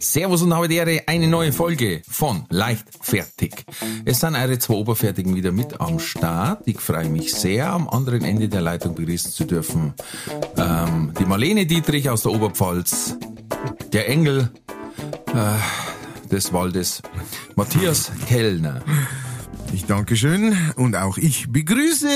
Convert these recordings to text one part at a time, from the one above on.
Servus und habe die Ehre, eine neue Folge von Leichtfertig. Es sind eure zwei Oberfertigen wieder mit am Start. Ich freue mich sehr, am anderen Ende der Leitung begrüßen zu dürfen. Ähm, die Marlene Dietrich aus der Oberpfalz, der Engel äh, des Waldes, Matthias Kellner. Ich danke schön und auch ich begrüße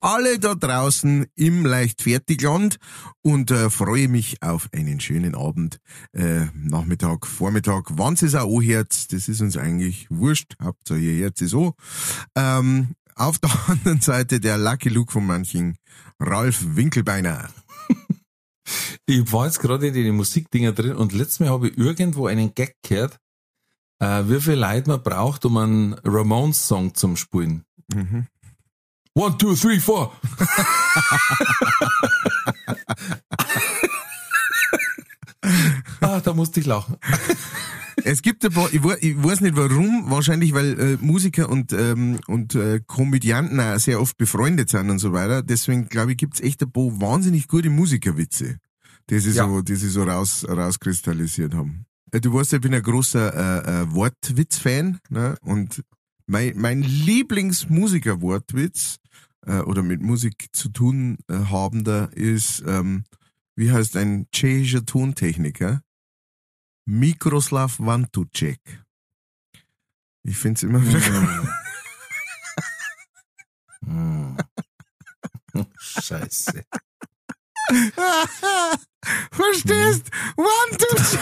alle da draußen im Leichtfertigland und äh, freue mich auf einen schönen Abend, äh, Nachmittag, Vormittag, wann es auch anhört, das ist uns eigentlich wurscht, Hauptsache ihr hört es so. Ähm, auf der anderen Seite der Lucky Luke von manchen, Ralf Winkelbeiner. Ich war jetzt gerade in den Musikdinger drin und letztes Mal habe ich irgendwo einen Gag gehört, äh, wie viel Leute man braucht, um einen Ramones-Song zum Spielen. Mhm. One, two, three, four. ah, da musste ich lachen. Es gibt ein paar, ich, we- ich weiß nicht warum, wahrscheinlich weil äh, Musiker und, ähm, und äh, Komödianten auch sehr oft befreundet sind und so weiter. Deswegen glaube ich, gibt's echt ein paar wahnsinnig gute Musikerwitze, die sie Ja. so, die sie so raus, rauskristallisiert haben. Äh, Du weißt, ich bin ein großer äh, äh, Wortwitz-Fan, ne? Und mein, mein Lieblingsmusiker-Wortwitz äh, oder mit Musik zu tun äh, habender ist, ähm, wie heißt ein tschechischer Tontechniker? Mikroslav Vantucek. Ich find's immer wieder Hm. Scheiße. Verstehst? Vantucek!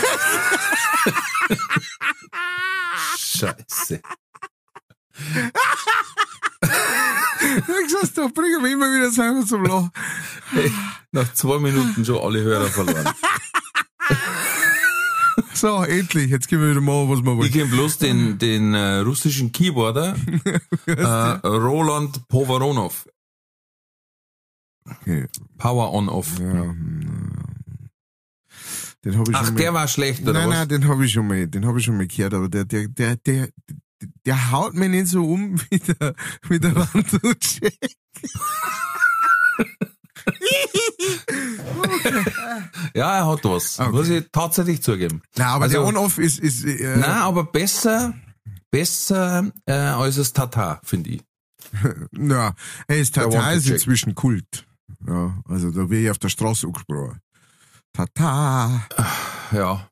Scheiße. Ich sag's doch, bring mich immer wieder selber zum Lachen. Hey, nach zwei Minuten schon alle Hörer verloren. So, endlich, jetzt können wir wieder machen, was wir Ich wollen. kenne bloß den, den äh, russischen Keyboarder, äh, Roland Povaronov. Okay. Power on off. Ja, hm, den hab ich Ach, schon der mal, war schlecht, oder Nein, was? nein, den hab ich schon mal, den hab ich schon mal gehört, aber der, der, der, der, der haut mich nicht so um wie der, wie der. Ja, er hat was. Okay. Muss ich tatsächlich zugeben. Na, aber Also- der On-Off ist, ist, äh, Nein, aber besser, besser äh, als das Tata, finde ich. Ja, hey, das Der Tata ist inzwischen Kult. Ja, also da wird ich auf der Straße angesprochen. Tata. Ja.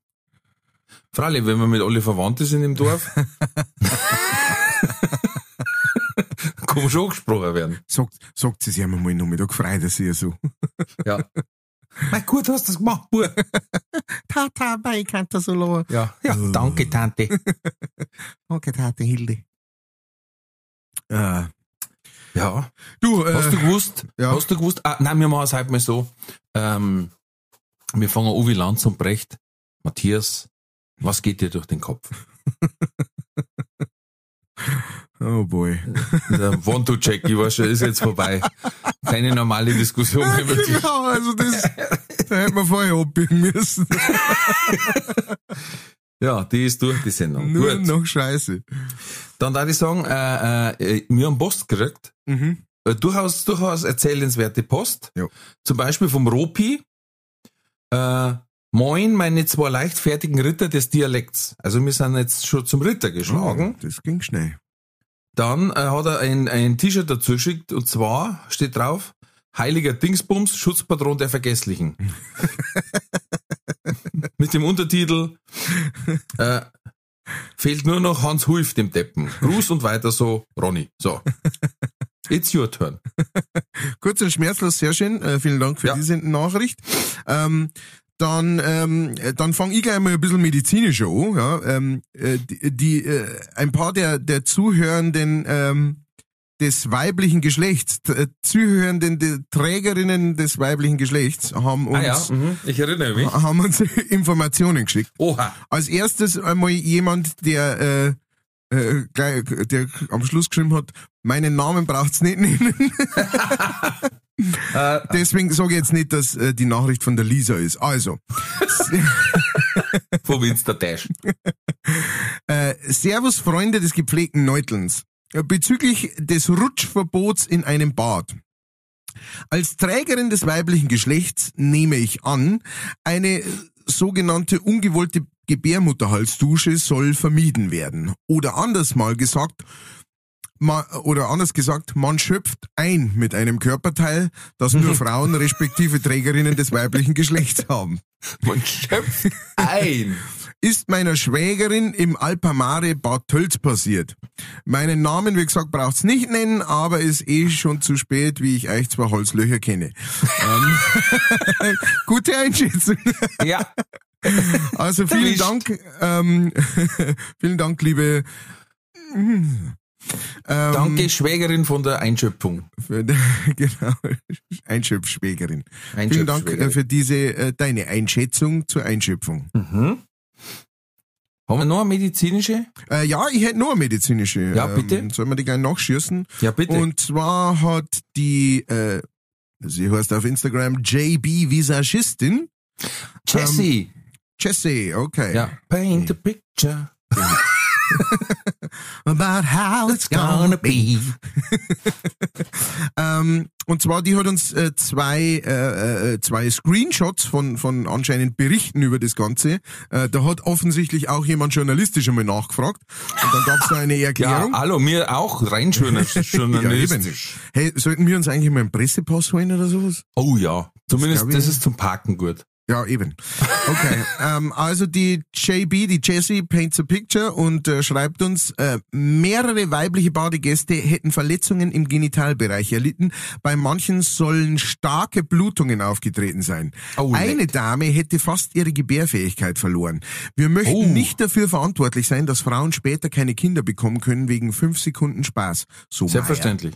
Freilich, wenn wir mit alle Verwandten sind im Dorf, kann schon gesprochen werden. Sagt, sagt sie sich einmal mal noch da gefreut sich ja so. Ja. Mein gut, hast du das gemacht, Bub. Tata, bei kann das so lachen. Ja, ja, danke, Tante. Danke, Tata Hilde. Äh, Ja. du, äh, Hast du gewusst? ja. Hast du gewusst? Ah, nein, wir machen es heute mal so. Ähm, wir fangen an wie Lanz und Brecht. Matthias, was geht dir durch den Kopf? oh boy. Der One-to-Check, ich weiß schon, ist jetzt vorbei. Keine normale Diskussion mehr mit dir. ja, also das, da hätten wir vorher abbiegen müssen. Ja, die ist durch, die Sendung. Nur Gut. noch Scheiße. Dann darf ich sagen, äh, äh, wir haben Post gekriegt. Mhm. Äh, durchaus, durchaus erzählenswerte Post. Ja. Zum Beispiel vom Ropi. Äh, Moin, meine zwei leichtfertigen Ritter des Dialekts. Also wir sind jetzt schon zum Ritter geschlagen. Oh, das ging schnell. Dann äh, hat er ein, ein T-Shirt dazu geschickt und zwar steht drauf, Heiliger Dingsbums, Schutzpatron der Vergesslichen. Mit dem Untertitel äh, Fehlt nur noch Hans Hulf dem Deppen. Gruß und weiter so, Ronny. So. It's your turn. Kurz und schmerzlos, sehr schön. Äh, vielen Dank für Ja. diese Nachricht. Ähm, dann, ähm, äh, dann fange ich gleich mal ein bisschen medizinischer an. Ja? Ähm, äh, die, die, äh, ein paar der, der Zuhörenden, ähm, des weiblichen Geschlechts, äh, zuhörenden die Trägerinnen des weiblichen Geschlechts haben uns, Ah ja, mhm, ich erinnere mich. haben uns Informationen geschickt. Oha. Als erstes einmal jemand, der, äh, äh, gleich, der am Schluss geschrieben hat, meinen Namen braucht's nicht nennen. Äh, Deswegen sage ich jetzt nicht, dass äh, die Nachricht von der Lisa ist. Also, Von Winster Dash. äh, Servus Freunde des gepflegten Neutelns. Bezüglich des Rutschverbots in einem Bad. Als Trägerin des weiblichen Geschlechts nehme ich an, eine sogenannte ungewollte Gebärmutterhalsdusche soll vermieden werden. Oder anders mal gesagt, ma, oder anders gesagt, man schöpft ein mit einem Körperteil, das nur Frauen respektive Trägerinnen des weiblichen Geschlechts haben. Man schöpft ein. Ist meiner Schwägerin im Alpamare Bad Tölz passiert. Meinen Namen, wie gesagt, braucht's nicht nennen, aber ist eh schon zu spät, wie ich euch zwei Holzlöcher kenne. ähm, gute Einschätzung. Ja. Also vielen. Dank, ähm, vielen Dank, liebe. Ähm, Danke, Schwägerin von der Einschöpfung. Für, genau, Einschöpfschwägerin. Vielen Dank äh, für diese äh, deine Einschätzung zur Einschöpfung. Mhm. Haben wir noch eine medizinische? Äh, ja, ich hätte nur eine medizinische. Ja, bitte. Ähm, sollen wir die gleich nachschießen? Ja, bitte. Und zwar hat die, äh, sie heißt auf Instagram JB Visagistin. Jessie. Jessie, okay. ja. Paint a picture. About how it's Gonna be. Ähm, und zwar, die hat uns äh, zwei, äh, äh, zwei Screenshots von, von anscheinend Berichten über das Ganze. Äh, da hat offensichtlich auch jemand journalistisch einmal nachgefragt. Und dann gab es da eine Ja, Erklärung. hallo, mir auch rein journalistisch. journalistisch. Hey, sollten wir uns eigentlich mal einen Pressepass holen oder sowas? Oh ja. Zumindest ich- das ist zum Parken gut. Ja, eben. Okay, ähm, also die JB, die Jessie paints a picture und äh, schreibt uns, äh, mehrere weibliche Badegäste hätten Verletzungen im Genitalbereich erlitten. Bei manchen sollen starke Blutungen aufgetreten sein. Oh, Eine leck. Dame hätte fast ihre Gebärfähigkeit verloren. Wir möchten Oh. nicht dafür verantwortlich sein, dass Frauen später keine Kinder bekommen können wegen fünf Sekunden Spaß. So. Selbstverständlich.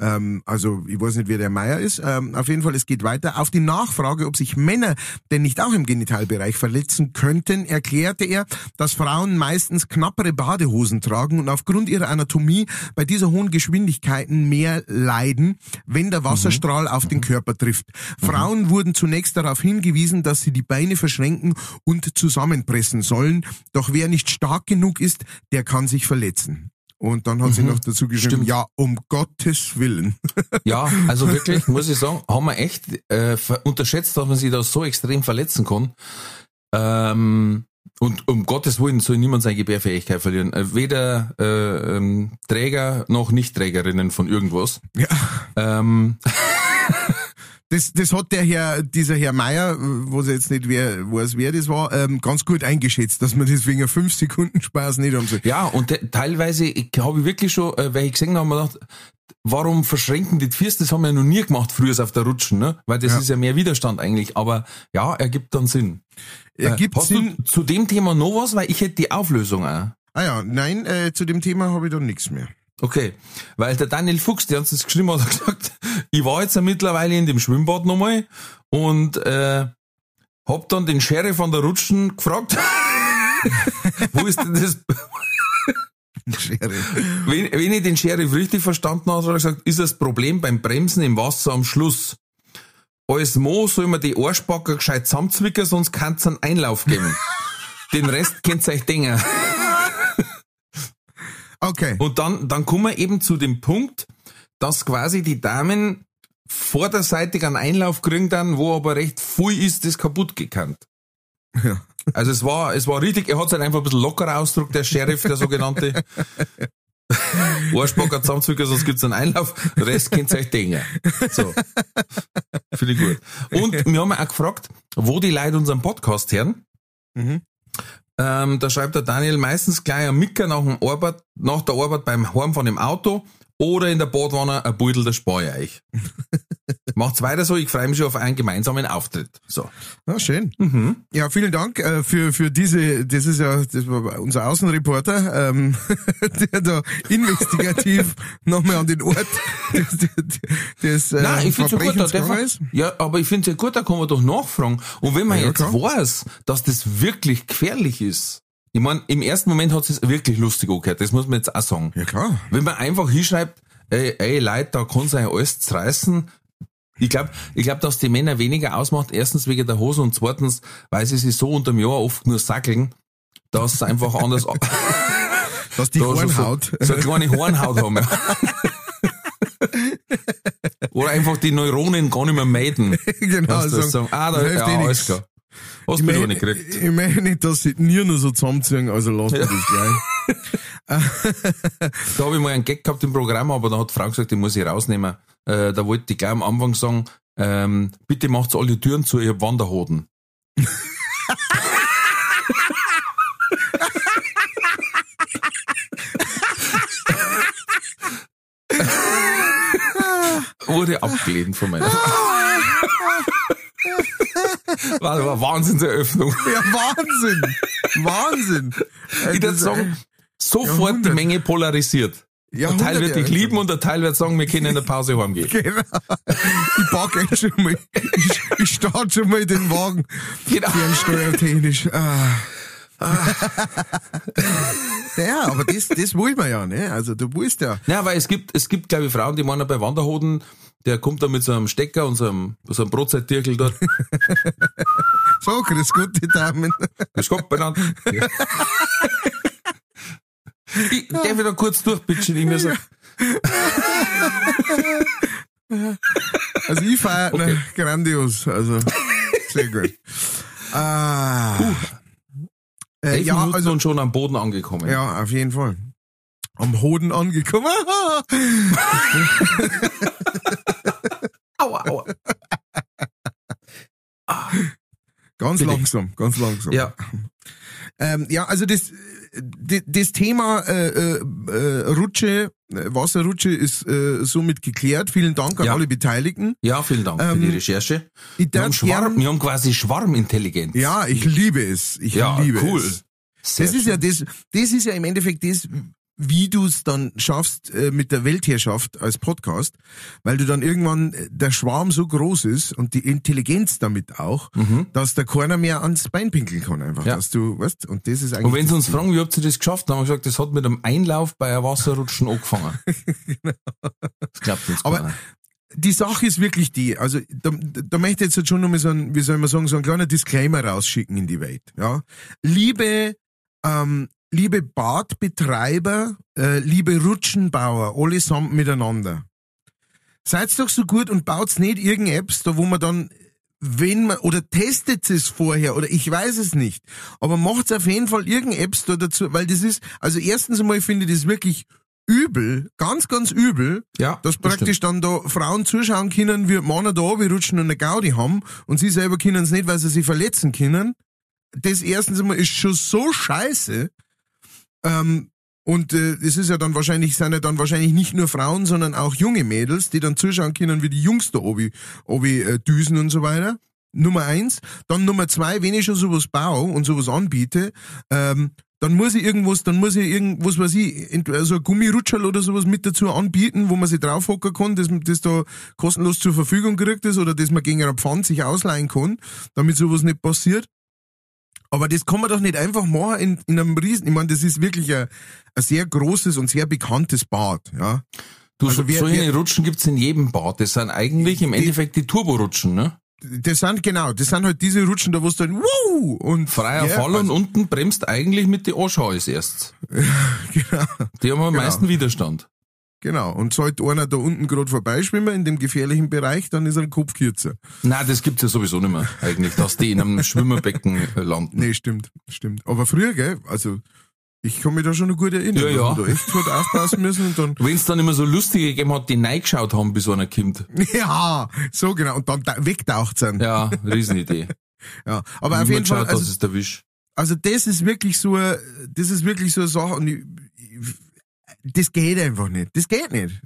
Ähm, also ich weiß nicht, wer der Meier ist. Ähm, auf jeden Fall, es geht weiter. Auf die Nachfrage, ob sich Männer denn nicht auch im Genitalbereich verletzen könnten, erklärte er, dass Frauen meistens knappere Badehosen tragen und aufgrund ihrer Anatomie bei dieser hohen Geschwindigkeiten mehr leiden, wenn der Wasserstrahl auf den Körper trifft. Frauen wurden zunächst darauf hingewiesen, dass sie die Beine verschränken und zusammenpressen sollen. Doch wer nicht stark genug ist, der kann sich verletzen. Und dann hat sie noch dazu geschrieben, Stimmt. ja, um Gottes Willen. Ja, also wirklich, muss ich sagen, haben wir echt äh, unterschätzt, dass man sich da so extrem verletzen kann. Ähm, und um Gottes Willen soll niemand seine Gebärfähigkeit verlieren. Äh, weder äh, ähm, Träger noch Nichtträgerinnen von irgendwas. Ja. Ähm, Das, das hat der Herr, dieser Herr Meier, wo sie jetzt nicht wer, weiß, wer das war, ähm, ganz gut eingeschätzt, dass man deswegen einen 5 Sekunden Spaß nicht haben soll. ja, und te teilweise ich- habe ich wirklich schon, äh, welche gesehen haben, mir gedacht, warum verschränken die Füße? Das haben wir ja noch nie gemacht früher auf der Rutschen, ne? Weil das Ja. ist ja mehr Widerstand eigentlich. Aber ja, ergibt dann Sinn. Ergibt Äh, hast Sinn. du zu dem Thema noch was? Weil ich hätte die Auflösung auch. Ah ja, nein, äh, zu dem Thema habe ich dann nichts mehr. Okay, weil der Daniel Fuchs, der uns das geschrieben hat, hat gesagt, ich war jetzt ja mittlerweile in dem Schwimmbad nochmal und äh, hab dann den Sheriff an der Rutschen gefragt, wo ist denn das, Schere. wenn, wenn ich den Sheriff richtig verstanden habe, hat er gesagt, ist das Problem beim Bremsen im Wasser am Schluss. Als Mo soll man die Arschbacker gescheit zusammenzwicken, sonst kann's einen Einlauf geben. Den Rest könnt ihr euch denken. Okay. Und dann, dann kommen wir eben zu dem Punkt, dass quasi die Damen vorderseitig einen Einlauf kriegen dann, wo aber recht viel ist, das kaputt gekannt. Ja. Also es war, es war richtig, er hat es halt einfach ein bisschen lockerer ausgedrückt, der Sheriff, der sogenannte. Arschbacker zusammenzwicken, sonst gibt's einen Einlauf, Rest könnt ihr euch denken. So. Finde ich gut. Und wir haben auch gefragt, wo die Leute unseren Podcast hören. Mhm. Ähm, da schreibt der Daniel meistens gleich ein Micker nach, dem nach der Arbeit beim Heimfahren im Auto oder in der Badwanne ein Beutel der Speier. Macht's weiter so, ich freue mich schon auf einen gemeinsamen Auftritt. So. Ah, schön. Ja, vielen Dank äh, für, für diese, das ist ja das war unser Außenreporter, ähm, der da investigativ nochmal an den Ort des, des, des äh, Nein, ich find's ja gut, da man, ja, aber ich find's ja gut, da kann man doch nachfragen. Und wenn man Ja, jetzt klar. weiß, dass das wirklich gefährlich ist, ich mein, im ersten Moment hat es wirklich lustig angehört, das muss man jetzt auch sagen. Ja, klar. Wenn man einfach hinschreibt, ey, ey Leute, da kann's euch alles zerreißen. Ich glaube, ich glaub, dass die Männer weniger ausmacht. Erstens wegen der Hose und zweitens, weil sie sich so unterm Jahr oft nur sackeln, dass sie einfach anders, Dass die da Hornhaut. So, so eine kleine Hornhaut haben. Ja. Oder einfach die Neuronen gar nicht mehr meiden. genau, Dass das sagen, ah, da, hilft ja, eh alles klar. Hast Ich mich meine, nicht gekriegt. ich meine nicht, dass sie die Nieren so zusammenziehen, also lass Ja. das gleich. Da habe ich mal einen Gag gehabt im Programm, aber da hat die Frau gesagt, die muss ich rausnehmen. Äh, da wollte ich gleich am Anfang sagen, ähm, bitte macht's alle Türen zu, hab Wanderhoden. Wurde abgelehnt von meiner. War, war Wahnsinnseröffnung. Ja, Wahnsinn! Wahnsinn! Äh, Ich würde das- sagen, sofort die. Menge polarisiert. Jahrhundert, Ein Teil wird dich ja. lieben und der Teil wird sagen, wir können in der Pause heimgehen. Genau. Ich pack echt schon mal, ich, ich starte schon mal den Wagen. Genau. Fernsteuertechnisch. Ah. ja, aber das, das wollen wir ja, ne? Also du willst ja. Ja, weil es gibt, es gibt, glaube ich, Frauen, die meinen bei Wanderhoden, der kommt da mit so einem Stecker und so einem, so einem Brotzeittierkel dort. So, grüß Gott, die Damen. Das kommt benannt. Ja. Ich, darf ich da kurz durchpitchen? Ich mir so, Also ich feiere Okay. ne, grandios. Also sehr gut. Ah. Äh, elf ja, Minuten also und schon am Boden angekommen. ja, auf jeden Fall. Am Hoden angekommen. Aua, aua. Ganz Bitte. langsam, ganz langsam. Ja, Ähm, ja, also das, das, Thema äh, äh, äh, Rutsche, äh, Wasserrutsche ist äh, somit geklärt. Vielen Dank an Ja. alle Beteiligten. ja, vielen Dank für Ähm, die Recherche. Ich Wir haben, Schwarm, wir haben quasi Schwarmintelligenz. ja, ich liebe es. Ich Ja, liebe cool. es. Sehr Das ist ja das, das ist ja im Endeffekt das, wie du es dann schaffst äh, mit der Weltherrschaft als Podcast, weil du dann irgendwann äh, der Schwarm so groß ist und die Intelligenz damit auch, dass der keiner mehr ans Bein pinkeln kann einfach, Mhm. Ja. dass du, weißt, und das ist eigentlich Und wenn sie uns fragen, wie habt ihr das geschafft, dann haben wir gesagt, das hat mit einem Einlauf bei einem Wasserrutschen angefangen. Das glaubt uns Aber die Sache ist wirklich die, also da, da möchte ich jetzt schon nochmal so ein, wie soll man sagen, so ein kleiner Disclaimer rausschicken in die Welt. Ja? Liebe, ähm, liebe Badbetreiber, äh, liebe Rutschenbauer, allesamt miteinander. Seid doch so gut und baut's nicht irgendeine Apps, da wo man dann, wenn man, oder testet es vorher, oder ich weiß es nicht, aber macht's auf jeden Fall irgendeine Apps da dazu, weil das ist, also erstens einmal finde ich das wirklich übel, ganz, ganz übel, Ja, dass das praktisch dann da Frauen zuschauen können, wie Männer da rutschen und eine Gaudi haben und sie selber können es nicht, weil sie sich verletzen können. Das erstens einmal ist schon so scheiße. Ähm, und äh, es ist ja dann wahrscheinlich, sind ja dann wahrscheinlich nicht nur Frauen, sondern auch junge Mädels, die dann zuschauen können, wie die Jungs da obi, obi äh, düsen und so weiter. Nummer eins. Dann Nummer zwei, wenn ich schon sowas baue und sowas anbiete, ähm, dann muss ich irgendwas, dann muss ich irgendwas, was ich, so ein Gummirutscherl oder sowas mit dazu anbieten, wo man sich draufhocken kann, das, das da kostenlos zur Verfügung gekriegt ist oder das man gegen einen Pfand sich ausleihen kann, damit sowas nicht passiert. Aber das kann man doch nicht einfach machen in, in einem Riesen. Ich meine, das ist wirklich ein, ein sehr großes und sehr bekanntes Bad, ja. Du, Also so, wer- solche wer- Rutschen gibt's in jedem Bad. Das sind eigentlich im Die- Endeffekt die Turborutschen, ne? Das sind, genau, das sind halt diese Rutschen, da wo es dann, wuh, und. Freier ja, Fall und also, unten bremst eigentlich mit den Arschhauen als erstes. Genau, Die haben am Genau. meisten Widerstand. Genau. Und sollte einer da unten gerade vorbeischwimmen in dem gefährlichen Bereich, dann ist er ein Kopf kürzer. Nein, das gibt's ja sowieso nicht mehr, eigentlich, dass die in einem Schwimmerbecken landen. Nee, stimmt, stimmt. Aber früher, gell, also, ich kann mich da schon noch gut erinnern. Ja, ja. Da echt gut aufpassen müssen und dann, Wenn's dann immer so lustige gegeben hat, die reingeschaut haben, bis einer kommt. ja, so genau, und dann da- wegtaucht sind. Ja, Riesenidee. Ja. Aber auf Niemand jeden Fall, schaut, also, dass es der Wisch. Also das ist wirklich so, eine- das ist wirklich so eine Sache und ich, das geht einfach nicht. Das geht nicht.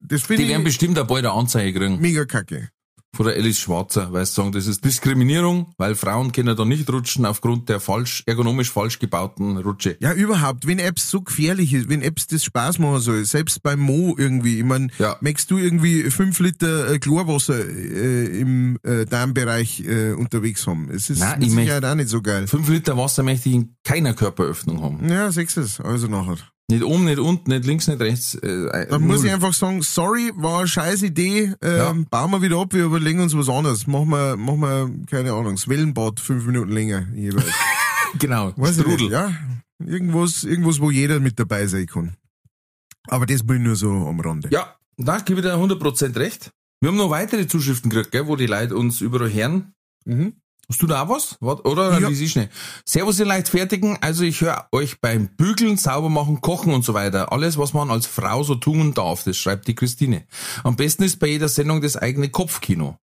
Das Die werden ich bestimmt auch bald eine Anzeige kriegen. mega kacke. von der Alice Schwarzer, sie sagen, das ist Diskriminierung, weil Frauen können da nicht rutschen aufgrund der falsch, ergonomisch falsch gebauten Rutsche. Ja, überhaupt, wenn Apps so gefährlich ist, wenn Apps das Spaß machen soll, selbst beim Mo irgendwie, ich mein, Ja. möchtest du irgendwie fünf Liter äh, Chlorwasser äh, im äh, Darmbereich äh, unterwegs haben? Es ist Nein, mit ich Sicherheit auch nicht so geil. Fünf Liter Wasser möchte ich in keiner Körperöffnung haben. Ja, sechs es, also nachher. Nicht oben, nicht unten, nicht links, nicht rechts. Äh, Dann muss null. ich einfach sagen, sorry, war eine scheiß Idee, ähm, Ja. bauen wir wieder ab, wir überlegen uns was anderes. Machen wir, machen wir, keine Ahnung, das Wellenbad fünf Minuten länger jeweils. Genau, Weiß Strudel. nicht, ja. Irgendwas, irgendwas, wo jeder mit dabei sein kann. Aber das bin ich nur so am Rande. Ja, da gebe ich dir 100% recht. Wir haben noch weitere Zuschriften gekriegt, gell, wo die Leute uns überall hören. Mhm. Hast du da was? Oder Ja. wie sie schnell? Servus, ihr Leichtfertigen. Also ich höre euch beim Bügeln, Saubermachen, Kochen und so weiter. Alles, was man als Frau so tun darf, das schreibt die Christine. Am besten ist bei jeder Sendung das eigene Kopfkino.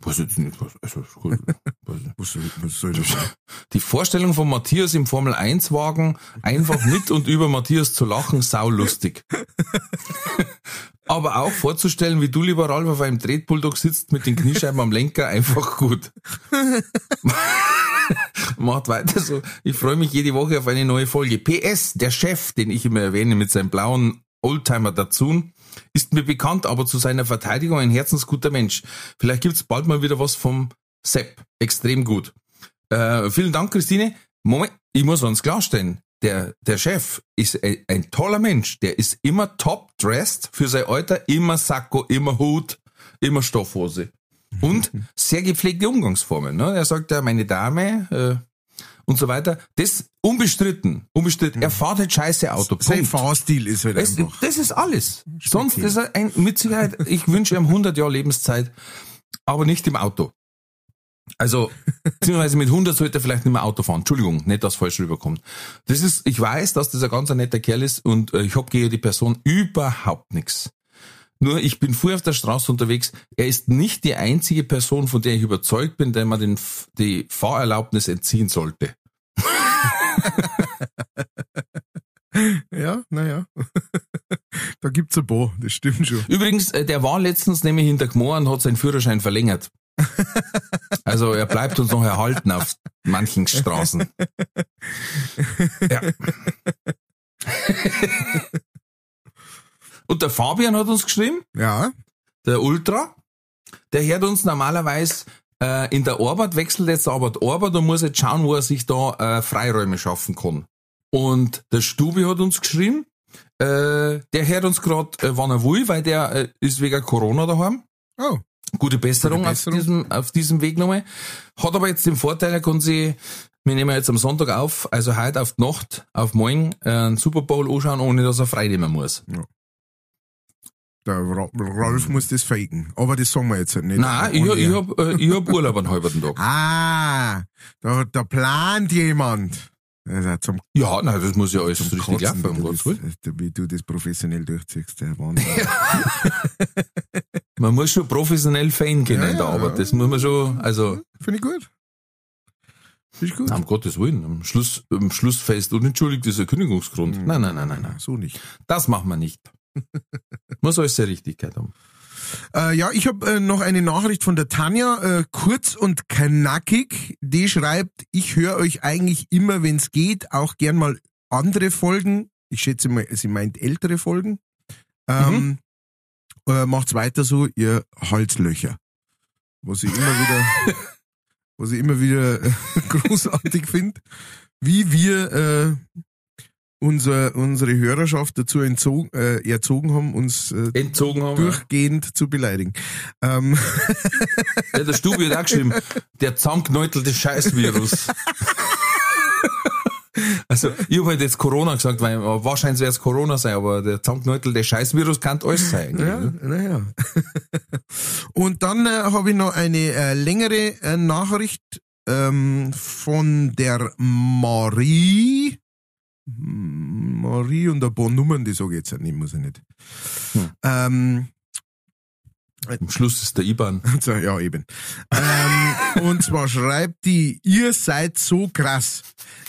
Was jetzt nicht, was, also, gut, was, Was soll, was soll das sein? die Vorstellung von Matthias im Formel 1 Wagen, einfach mit und über Matthias zu lachen, saulustig. Aber auch vorzustellen, wie du, lieber Ralf, auf einem Tretbulldog sitzt mit den Kniescheiben am Lenker, einfach gut. Macht weiter so. Ich freue mich jede Woche auf eine neue Folge. PS, der Chef, den ich immer erwähne mit seinem blauen Oldtimer dazu, ist mir bekannt, aber zu seiner Verteidigung ein herzensguter Mensch. Vielleicht gibt's bald mal wieder was vom Sepp. Extrem gut. Äh, vielen Dank, Christine. Moment, ich muss uns klarstellen. Der, der Chef ist ein, ein toller Mensch. Der ist immer top dressed für sein Alter, immer Sakko, immer Hut, immer Stoffhose. Und sehr gepflegte Umgangsformen. Ne? Er sagt ja, meine Dame äh, und so weiter. Das unbestritten, unbestritten. Er fährt halt scheiße Auto. Sein. Fahrstil ist halt Das, einfach. das ist alles. Sonst ist er ein, mit Sicherheit, ich wünsche ihm 100 Jahre Lebenszeit, aber nicht im Auto. Also, beziehungsweise mit 100 sollte er vielleicht nicht mehr Auto fahren. Entschuldigung, nicht, dass falsch rüberkommt. Das ist, ich weiß, dass das ein ganz netter Kerl ist und äh, ich hab gegen die Person überhaupt nichts. Nur ich bin früh auf der Straße unterwegs. Er ist nicht die einzige Person, von der ich überzeugt bin, der man den, die Fahrerlaubnis entziehen sollte. Ja, naja. da gibt's ein paar, das stimmt schon. Übrigens, äh, der war letztens nämlich in der Gmor und hat seinen Führerschein verlängert. Also er bleibt uns noch erhalten auf manchen Straßen. Ja. Und der Fabian hat uns geschrieben, Ja, der Ultra, der hört uns normalerweise äh, in der Arbeit, wechselt jetzt aber die Arbeit und muss jetzt schauen, wo er sich da äh, Freiräume schaffen kann. Und der Stubi hat uns geschrieben, äh, der hört uns gerade, äh, wann er will, weil der äh, ist wegen Corona daheim. oh, Gute Besserung, Gute Besserung. Auf, diesem, auf diesem Weg nochmal. Hat aber jetzt den Vorteil, er kann sich, wir nehmen jetzt am Sonntag auf, also heute auf die Nacht, auf morgen, äh, einen Super Bowl anschauen, ohne dass er frei nehmen muss. Der Ra Ralf muss das faken. Aber das sagen wir jetzt nicht. Nein, ich, ich hab, äh, ich hab Urlaub einen halben Tag. Ah, da, da plant jemand. Auch zum, Ja, nein, das muss ja alles zum richtig Kotzen, laufen, um wie, Gottes du Willen. das, wie du das professionell durchziehst. Der Wahnsinn. Man muss schon professionell Fan kennen Ja, in der ja, Arbeit. ja. Das muss man schon, also, Finde ich gut. Finde ich gut. na, um Gottes Willen, am Schluss, am Schluss fest unentschuldigt ist ein Kündigungsgrund. Mhm. Nein, nein, nein, nein, nein. So nicht. Das machen wir nicht. Muss alles seine Richtigkeit haben. Äh, ja, ich habe äh, noch eine Nachricht von der Tanja, äh, kurz und knackig. Die schreibt, ich höre euch eigentlich immer, wenn es geht, auch gern mal andere Folgen. Ich schätze mal, sie meint ältere Folgen. Ähm, äh, macht's weiter so, ihr Halslöcher. Was ich immer wieder, was ich immer wieder äh, großartig finde, wie wir äh, unser, unsere Hörerschaft dazu entzogen, äh, erzogen haben, uns äh, Entzogen haben. durchgehend zu beleidigen. Ähm, Ja, der Stubi hat auch geschrieben, der zusammengenäutelte Scheißvirus. Also, ich habe halt jetzt Corona gesagt, weil äh, wahrscheinlich wird es Corona sein, aber der zusammengenäutelte Scheißvirus kann alles sein. ja, naja. Und dann äh, habe ich noch eine äh, längere äh, Nachricht ähm, von der Marie. Marie und ein paar Nummern, die sage ich jetzt nicht, muss ich nicht. Hm. Ähm, Am Schluss ist der IBAN. Ja, eben. ähm, und zwar schreibt die, ihr seid so krass.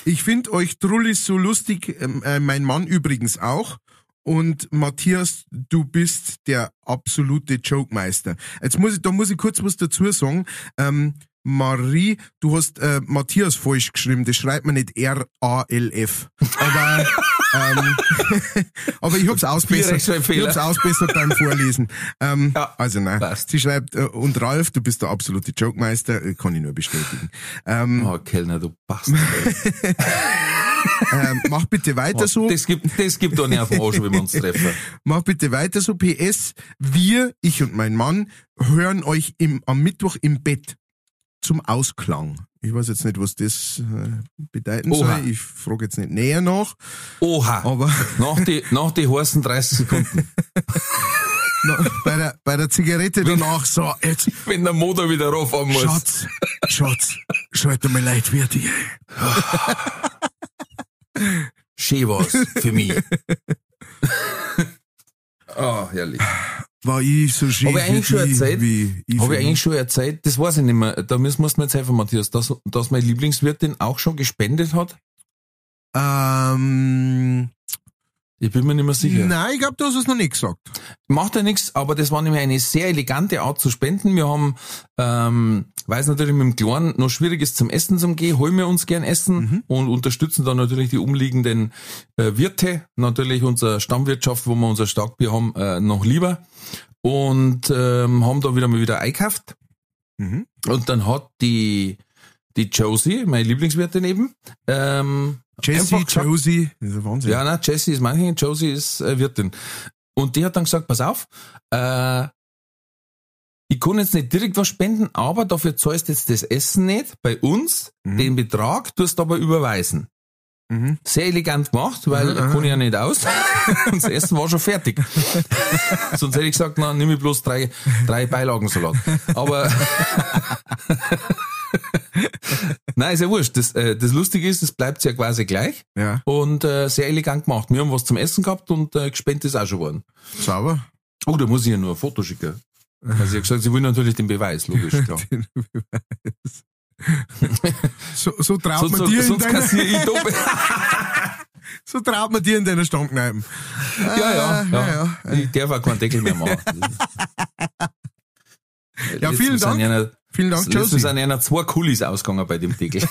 Ich finde euch Trullis so lustig, ähm, äh, mein Mann übrigens auch. und Matthias, du bist der absolute Jokemeister. Jetzt muss ich, da muss ich kurz was dazu sagen. Ähm, Marie, du hast äh, Matthias falsch geschrieben, das schreibt man nicht R-A-L-F. Aber, ähm, aber ich hab's ausbessert. Ich hab's ausbessert beim Vorlesen. Ähm, Ja, also nein. passt. Sie schreibt, äh, und Ralf, du bist der absolute Jokemeister, äh, kann ich nur bestätigen. Ähm, Oh, Kellner, du Bastard. ähm, mach bitte weiter so. Das gibt, das gibt doch nicht auf dem Arsch, wenn wir uns treffen. Mach bitte weiter so. PS, wir, ich und mein Mann, hören euch im, am Mittwoch im Bett zum Ausklang. Ich weiß jetzt nicht, was das äh, bedeuten Oha. soll. Ich frage jetzt nicht näher nach, Oha. aber Nach die, nach die heißen 30 Sekunden. bei, der, bei der Zigarette danach so, jetzt, Wenn der Motor wieder rauffahren muss. Schatz, Schatz, schalt mir leid, wie dir. Schön was für mich. Ah, herrlich. War ich so schön Hab ich eigentlich schon erzählt? wie ich Habe ich eigentlich schon erzählt, das weiß ich nicht mehr, da müssen wir mir jetzt helfen, Matthias, dass, dass meine Lieblingswirtin auch schon gespendet hat? Ähm, Ich bin mir nicht mehr sicher. nein, ich glaube, du hast es noch nicht gesagt. Macht ja nichts, aber das war nämlich eine sehr elegante Art zu spenden. Wir haben, ähm, weil es natürlich mit dem Kleinen noch schwierig ist zum Essen zum Gehen, holen wir uns gern Essen und unterstützen dann natürlich die umliegenden äh, Wirte, natürlich unsere Stammwirtschaft, wo wir unser Starkbier haben, äh, noch lieber. Und ähm, haben da wieder mal wieder eingekauft. Mhm. Und dann hat die, die Josie, meine Lieblingswirtin eben, ähm, Jessie, Josie, das ist Wahnsinn. ja, na, Jessie ist manche, Josie ist äh, Wirtin. Und die hat dann gesagt, pass auf, äh, ich kann jetzt nicht direkt was spenden, aber dafür zahlst jetzt das Essen nicht bei uns, Mhm. den Betrag tust aber überweisen. Mhm. Sehr elegant gemacht, weil Mhm, kann ich ja nicht aus. Und das Essen war schon fertig. Sonst hätte ich gesagt, na, nimm ich bloß drei, drei Beilagensalat. Aber Nein, ist ja wurscht. Das, äh, das Lustige ist, es bleibt ja quasi gleich Ja, und äh, sehr elegant gemacht. Wir haben was zum Essen gehabt und äh, gespendet ist auch schon worden. sauber. Oh, da muss ich ja nur ein Foto schicken. Also ich hab gesagt, sie will natürlich den Beweis, logisch, klar. So, so traut sonst man dir in deiner, so traut man dir in deiner Stammkneipen. ja, ja, Ah, ja. ja. Ich darf auch keinen Deckel mehr machen. Ja, vielen Dank. Einer, Vielen Dank, letztens Josie. sind einer zwei Kulis ausgegangen bei dem Deckel.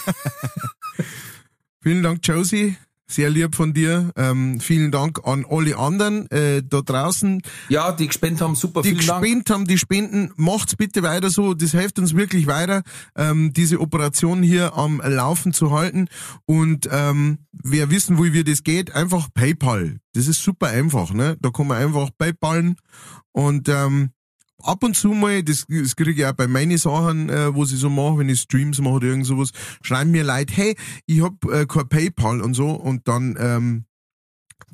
Vielen Dank, Josie. Sehr lieb von dir. Ähm, vielen Dank an alle anderen äh, da draußen, ja, die gespendet haben, super, die gespendet haben, die Spenden. Macht's bitte weiter so. Das hilft uns wirklich weiter, ähm, diese Operation hier am Laufen zu halten. Und ähm, wer wissen will, wie das geht, einfach PayPal. Das ist super einfach. Ne? Da kann man einfach PayPalen und ähm, ab und zu mal, das, das kriege ich auch bei meinen Sachen, äh, was ich so mache, wenn ich Streams mache oder irgend sowas, schreiben mir Leute, hey, ich hab äh, kein PayPal und so und dann ähm,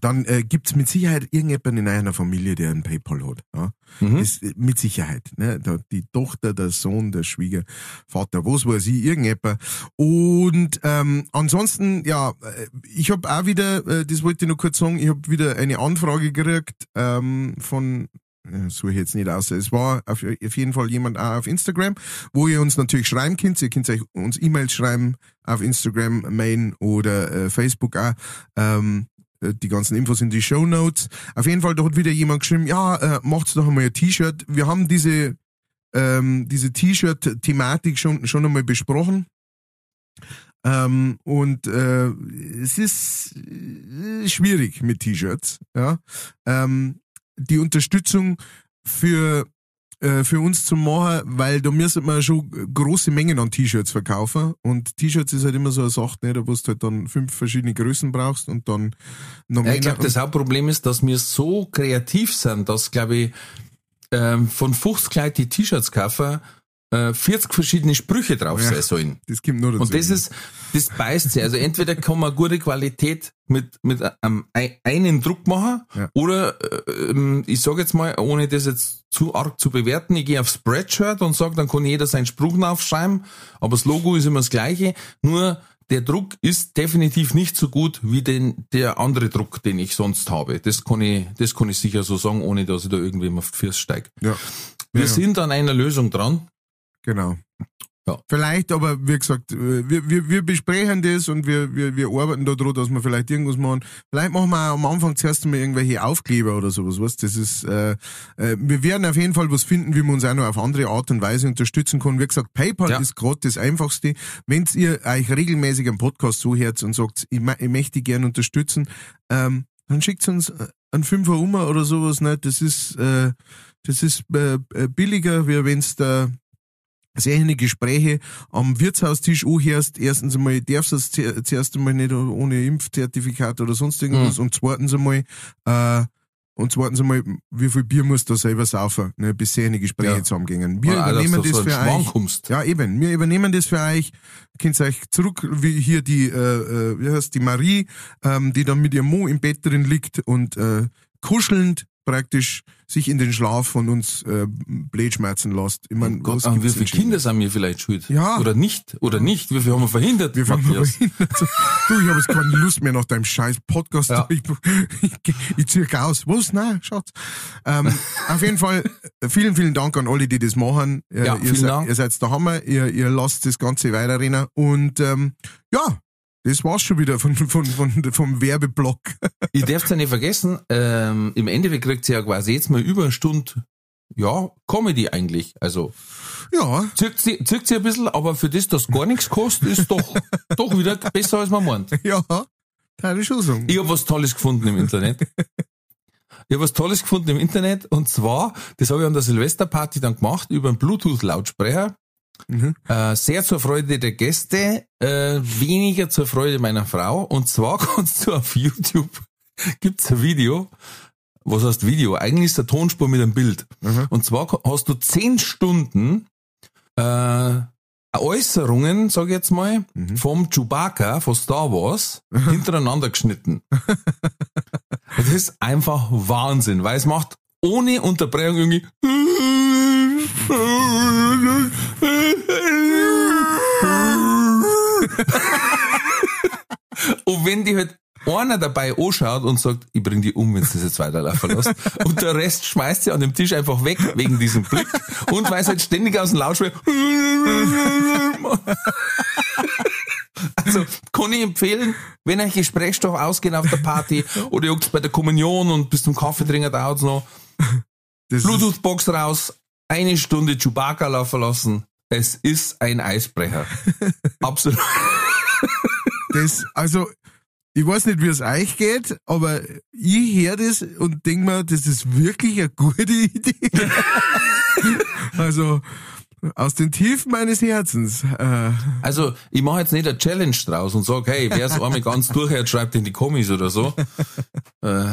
dann äh, gibt's mit Sicherheit irgendjemanden in einer Familie, der ein PayPal hat. Ja? Mhm. Das, äh, mit Sicherheit. Ne? Da, die Tochter, der Sohn, der Schwiegervater, was weiß ich, irgendjemand. Und ähm, ansonsten, ja, äh, ich habe auch wieder, äh, das wollte ich noch kurz sagen, ich habe wieder eine Anfrage gekriegt ähm, von suche ich jetzt nicht aus. Es war auf, auf jeden Fall jemand auch auf Instagram, wo ihr uns natürlich schreiben könnt. Ihr könnt euch uns E-Mails schreiben auf Instagram, Main oder äh, Facebook auch. Ähm, äh, die ganzen Infos in die Show Notes. Auf jeden Fall, da hat wieder jemand geschrieben, ja, äh, macht's doch einmal ein T-Shirt. Wir haben diese, ähm, diese T-Shirt-Thematik schon, schon einmal besprochen. Ähm, und äh, es ist äh, schwierig mit T-Shirts. Ja? Ähm, die Unterstützung für äh, für uns zu machen, weil da müssen wir schon große Mengen an T-Shirts verkaufen und T-Shirts ist halt immer so eine Sache, ne, da wo du halt dann fünf verschiedene Größen brauchst und dann noch Ja, mehr. ich glaube, das Hauptproblem ist, dass wir so kreativ sind, dass, glaube ich, ähm, von 50 Leute die T-Shirts kaufen, äh, 40 verschiedene Sprüche drauf Ja. sein sollen. das kommt nur dazu. Und das ist, das beißt sich. Also entweder kann man gute Qualität mit, mit einem ein- einen Druck machen, Ja. oder äh, ähm, ich sage jetzt mal, ohne das jetzt zu arg zu bewerten, ich gehe auf Spreadshirt und sage, dann kann jeder seinen Spruch aufschreiben, aber das Logo ist immer das gleiche, nur der Druck ist definitiv nicht so gut wie den, der andere Druck, den ich sonst habe. Das kann ich, das kann ich sicher so sagen, ohne dass ich da irgendwem auf die Füße steige. ja, Wir ja. sind an einer Lösung dran. Genau. Ja. Vielleicht, aber wie gesagt, wir, wir, wir besprechen das und wir, wir, wir arbeiten da dran, dass wir vielleicht irgendwas machen. Vielleicht machen wir auch am Anfang zuerst mal irgendwelche Aufkleber oder sowas, was? Das ist, äh, äh, wir werden auf jeden Fall was finden, wie man uns auch noch auf andere Art und Weise unterstützen kann. Wie gesagt, PayPal Ja. ist gerade das Einfachste. Wenn ihr euch regelmäßig einen Podcast zuhört und sagt, ich, ich möchte gerne unterstützen, ähm, dann schickt uns äh, einen Fünfer um oder sowas, ne? Das ist, äh, das ist äh, äh, billiger, wie wenn's da solche Gespräche am Wirtshaustisch anhörst. Erstens einmal darfst du es zu- zuerst einmal nicht ohne Impfzertifikat oder sonst irgendwas und zweitens einmal, äh, und zweitens einmal, wie viel Bier musst du selber saufen, ne, bis solche Gespräche Ja. zusammengehen. Wir dass übernehmen das so für euch. kommst. Ja, eben. Wir übernehmen das für euch. Könnt euch zurück, wie hier die, äh, äh, wie heißt die Marie, ähm, die dann mit ihrem Mo im Bett drin liegt und äh, kuschelnd praktisch sich in den Schlaf von uns äh, blöd schmerzen lässt. Ich mein, Gott, was an wie viele Kinder sind wir vielleicht schuld? Ja. Oder nicht? Oder nicht? Wie viel haben wir verhindert? Wir fangen mal Matthias? hin. Also, du, ich habe jetzt keine Lust mehr nach deinem scheiß Podcast. Ja. Ich, ich, ich ziehe aus. Was? Nein, Schatz. Ähm, auf jeden Fall, vielen, vielen Dank an alle, die das machen. Ja, ihr, vielen seid, Dank. ihr seid der Hammer. Ihr, ihr lasst das Ganze weiterrennen. Und ähm, ja, das war's schon wieder von, von, von, vom Werbeblock. Ich darf ja nicht vergessen, ähm, im Endeffekt kriegt sie ja quasi jetzt mal über eine Stunde, ja, Comedy eigentlich. Also, Ja, zirkt sie, zirkt sie ein bisschen, aber für das, dass gar nichts kostet, ist doch, doch wieder besser als man meint. ja, kann ich schon sagen. Ich habe was Tolles gefunden im Internet. Ich habe was Tolles gefunden im Internet und zwar, das habe ich an der Silvesterparty dann gemacht über einen Bluetooth-Lautsprecher. Mhm. Äh, sehr zur Freude der Gäste, äh, weniger zur Freude meiner Frau. Und zwar kannst du auf YouTube, gibt's ein Video, was heißt Video? Eigentlich ist eine Tonspur mit einem Bild. Mhm. Und zwar hast du zehn Stunden äh, Äußerungen, sag ich jetzt mal, Mhm. vom Chewbacca von Star Wars hintereinander geschnitten. das ist einfach Wahnsinn, weil es macht ohne Unterbrechung irgendwie und wenn die halt einer dabei anschaut und sagt, ich bring die um, wenn du das jetzt weiterlaufen lässt. Und der Rest schmeißt sie an dem Tisch einfach weg wegen diesem Blick und weil es halt ständig aus dem Lautsprecher Also kann ich empfehlen, wenn euch Gesprächsstoff ausgehen auf der Party oder ihr bei der Kommunion und bis zum Kaffeetrinken dauert's noch, Das ist, Bluetooth-Box raus, eine Stunde Chewbacca laufen lassen. Es ist ein Eisbrecher. Absolut. das, also, ich weiß nicht, wie es euch geht, aber ich höre das und denk mir, das ist wirklich eine gute Idee. also, aus den Tiefen meines Herzens. Äh, Also, ich mache jetzt nicht eine Challenge draus und sag, hey, wer es einmal ganz durchhört, schreibt in die Kommis oder so. Äh,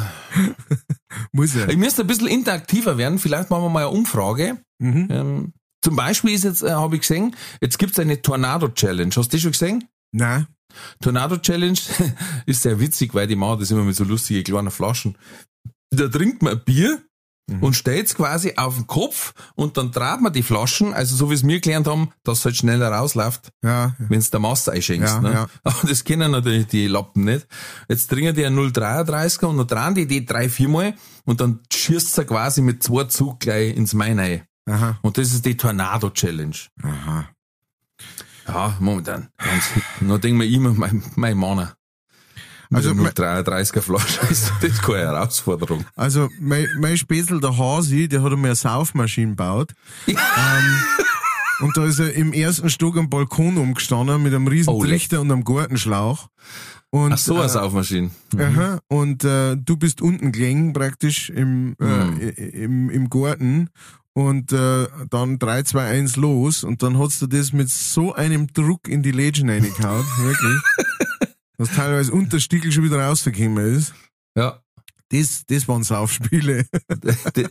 muss er. ich müsste ein bisschen interaktiver werden. Vielleicht machen wir mal eine Umfrage. Mhm. Ähm, zum Beispiel ist jetzt, äh, habe ich gesehen, jetzt gibt's eine Tornado-Challenge. Hast du die schon gesehen? Nein. Tornado Challenge ist sehr witzig, weil die machen das immer mit so lustigen kleinen Flaschen. Da trinkt man ein Bier und stellt's quasi auf den Kopf und dann dreht man die Flaschen, also so wie es wir gelernt haben, dass es halt schneller rausläuft, Ja. wenn's der Masse einschenkst. Ja, ne? ja. Aber das kennen natürlich die Lappen nicht. Jetzt trinken die einen 0,33er und dann drehen die die drei, viermal und dann schießt sie quasi mit zwei Zug gleich ins Main rein. Aha. Und das ist die Tornado Challenge. Aha. Ja, momentan. Ganz. Dann denken wir immer, mein, mein Mann. Also, Also, mein- 33er Flasche ist das keine Herausforderung. Also, mein, mein Spätzl, der Hasi, der hat einmal eine Saufmaschine gebaut. ähm, und da ist er im ersten Stock am Balkon umgestanden mit einem riesen Oh. Trichter und einem Gartenschlauch. Und, Ach so, eine äh, Saufmaschine. Aha, und äh, du bist unten gelegen praktisch im, äh, Mhm. i- im, im Garten und äh, dann 3, 2, 1 los und dann hast du das mit so einem Druck in die Lädchen reingehauen, wirklich, dass teilweise unter Stiegel schon wieder rausgekommen ist. Ja. Das, das waren Saufspiele.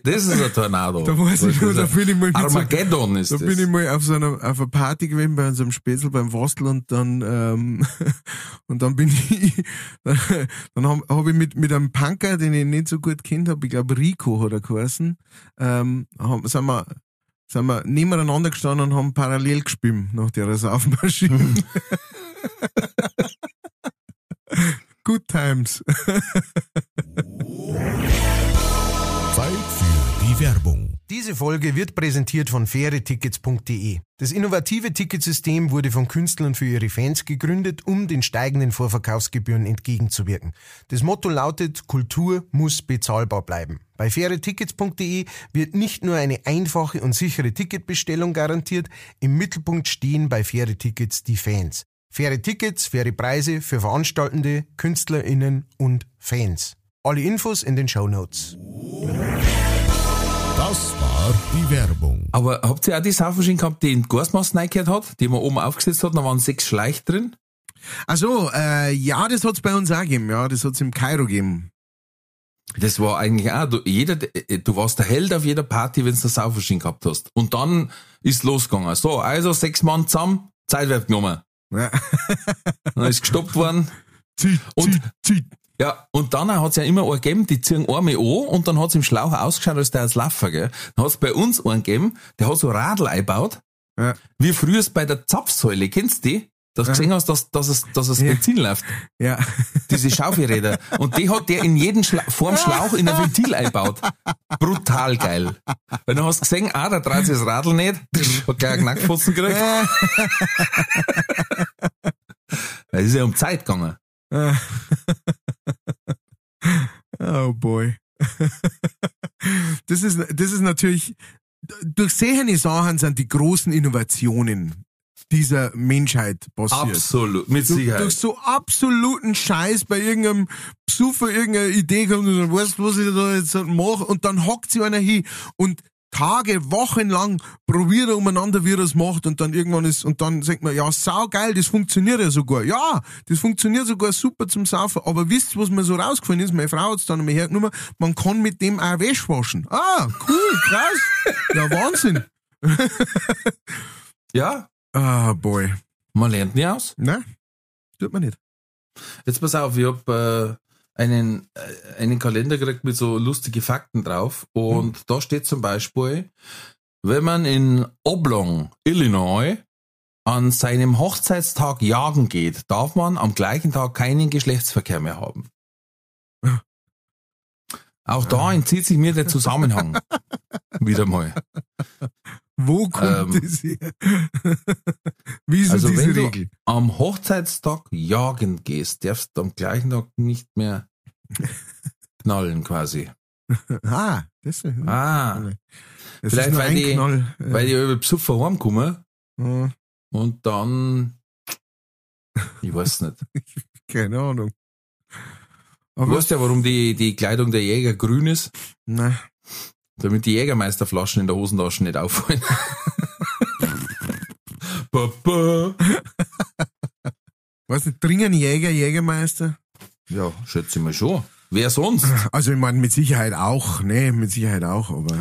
Das ist ein Tornado. Da weiß ich nur, da bin ich mal mit so, Armageddon ist da das. bin ich mal auf so einer auf einer Party gewesen bei unserem Spätzl beim Wastel und dann ähm, und dann bin ich dann, dann habe hab ich mit mit einem Punker, den ich nicht so gut kennt habe, ich glaube Rico hat er geheißen, ähm, haben, sind wir sind wir nebeneinander gestanden und haben parallel gespielt nach der Saufmaschine. Good times. Zeit für die Werbung. Diese Folge wird präsentiert von fairetickets.de. Das innovative Ticketsystem wurde von Künstlern für ihre Fans gegründet, um den steigenden Vorverkaufsgebühren entgegenzuwirken. Das Motto lautet, Kultur muss bezahlbar bleiben. Bei fairetickets.de wird nicht nur eine einfache und sichere Ticketbestellung garantiert, im Mittelpunkt stehen bei faire Tickets die Fans. Faire Tickets, faire Preise für Veranstaltende, KünstlerInnen und Fans. Alle Infos in den Show Notes. Das war die Werbung. Aber habt ihr auch die Saufmaschine gehabt, die in Gasmasse reingehört hat, die man oben aufgesetzt hat, da waren sechs Schleich drin? Also, äh, ja, das hat's bei uns auch gegeben, ja, das hat's im Kairo gegeben. Das war eigentlich auch, du, jeder, du warst der Held auf jeder Party, wenn du eine Saufmaschine gehabt hast. Und dann ist losgegangen. So, also sechs Mann zusammen, Zeit wird genommen. Ja. Dann ist gestoppt worden. Zieht, Und- zieht, zieht. Ja, und dann hat's ja immer einen gegeben, die ziehen einmal an und dann hat's im Schlauch ausgeschaut, als der als Laufer, gell. Dann hat's bei uns einen gegeben, der hat so Radl eingebaut, Ja. wie früher bei der Zapfsäule, kennst du die? Dass du gesehen hast, dass, dass es, dass es Ja. Benzin läuft. Ja. Diese Schaufelräder. Und die hat der in jeden Schla vorm Schlauch in ein Ventil eingebaut. Brutal geil. Weil dann hast du gesehen, ah, da dreht sich das Radl nicht, hat gleich einen Knackpfosten gekriegt. Es ist ja um Zeit gegangen. Oh boy. Das ist, das ist natürlich, durch solche Sachen sind die großen Innovationen dieser Menschheit passiert. Absolut, mit Sicherheit. durch so absoluten Scheiß bei irgendeinem Besucher irgendeine Idee kommt und sagt, weißt du, was ich da jetzt mache? Und dann hockt sie einer hin und Tage, Wochen lang probiert er umeinander, wie er es macht und dann irgendwann ist, und dann sagt man, ja, saugeil, das funktioniert ja sogar. Ja, das funktioniert sogar super zum Saufen. Aber wisst ihr, was mir so rausgefallen ist? Meine Frau hat es dann einmal hergenommen, man kann mit dem auch Wäsche waschen. Ah, cool, krass. ja, Wahnsinn. Ja, Ah, boy. man lernt nie aus. Ne? Tut man nicht. Jetzt pass auf, ich hab äh, einen, äh, einen Kalender gekriegt mit so lustige Fakten drauf und da steht zum Beispiel, wenn man in Oblong, Illinois, an seinem Hochzeitstag jagen geht, darf man am gleichen Tag keinen Geschlechtsverkehr mehr haben. Auch da entzieht sich mir der Zusammenhang. Wieder mal. Wo kommt Ähm, das her? Wie ist Also diese wenn du Regel? am Hochzeitstag jagen gehst, darfst du am gleichen Tag nicht mehr knallen quasi. Ah, das, das Ah, ist vielleicht weil die- Knall. äh, weil die über Psuffer heimkommen äh, und dann, ich weiß nicht. keine Ahnung. Du Aber weißt ja, warum die, die Kleidung der Jäger grün ist? na, Damit die Jägermeisterflaschen in der Hosentasche nicht auffallen. Papa. weißt du, dringen Jäger, Jägermeister? Ja, schätze ich mal schon. Wer sonst? Also ich meine mit Sicherheit auch, ne, mit Sicherheit auch, aber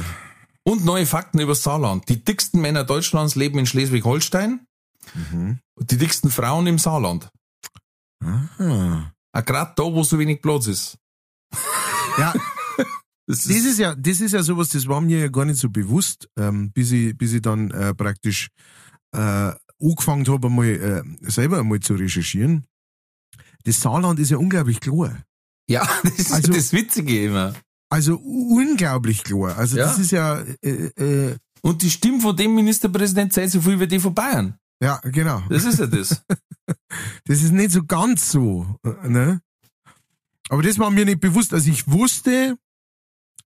Und neue Fakten über Saarland. Die dicksten Männer Deutschlands leben in Schleswig-Holstein. mhm. Die dicksten Frauen im Saarland. ah. Auch gerade da, wo so wenig Platz ist. Ja, Das das ist ja, das ist ja sowas, das war mir ja gar nicht so bewusst, ähm, bis ich, bis ich dann äh, praktisch äh, angefangen habe, einmal äh, selber einmal zu recherchieren. Das Saarland ist ja unglaublich klar. ja, das ist Also- das Witzige immer. Also unglaublich klar. Also das Ja. ist ja, äh, äh, Und die Stimme von dem Ministerpräsident zählt so viel wie die von Bayern. ja, genau. Das ist ja das. Das ist nicht so ganz so, äh, ne? Aber das war mir nicht bewusst. Also ich wusste,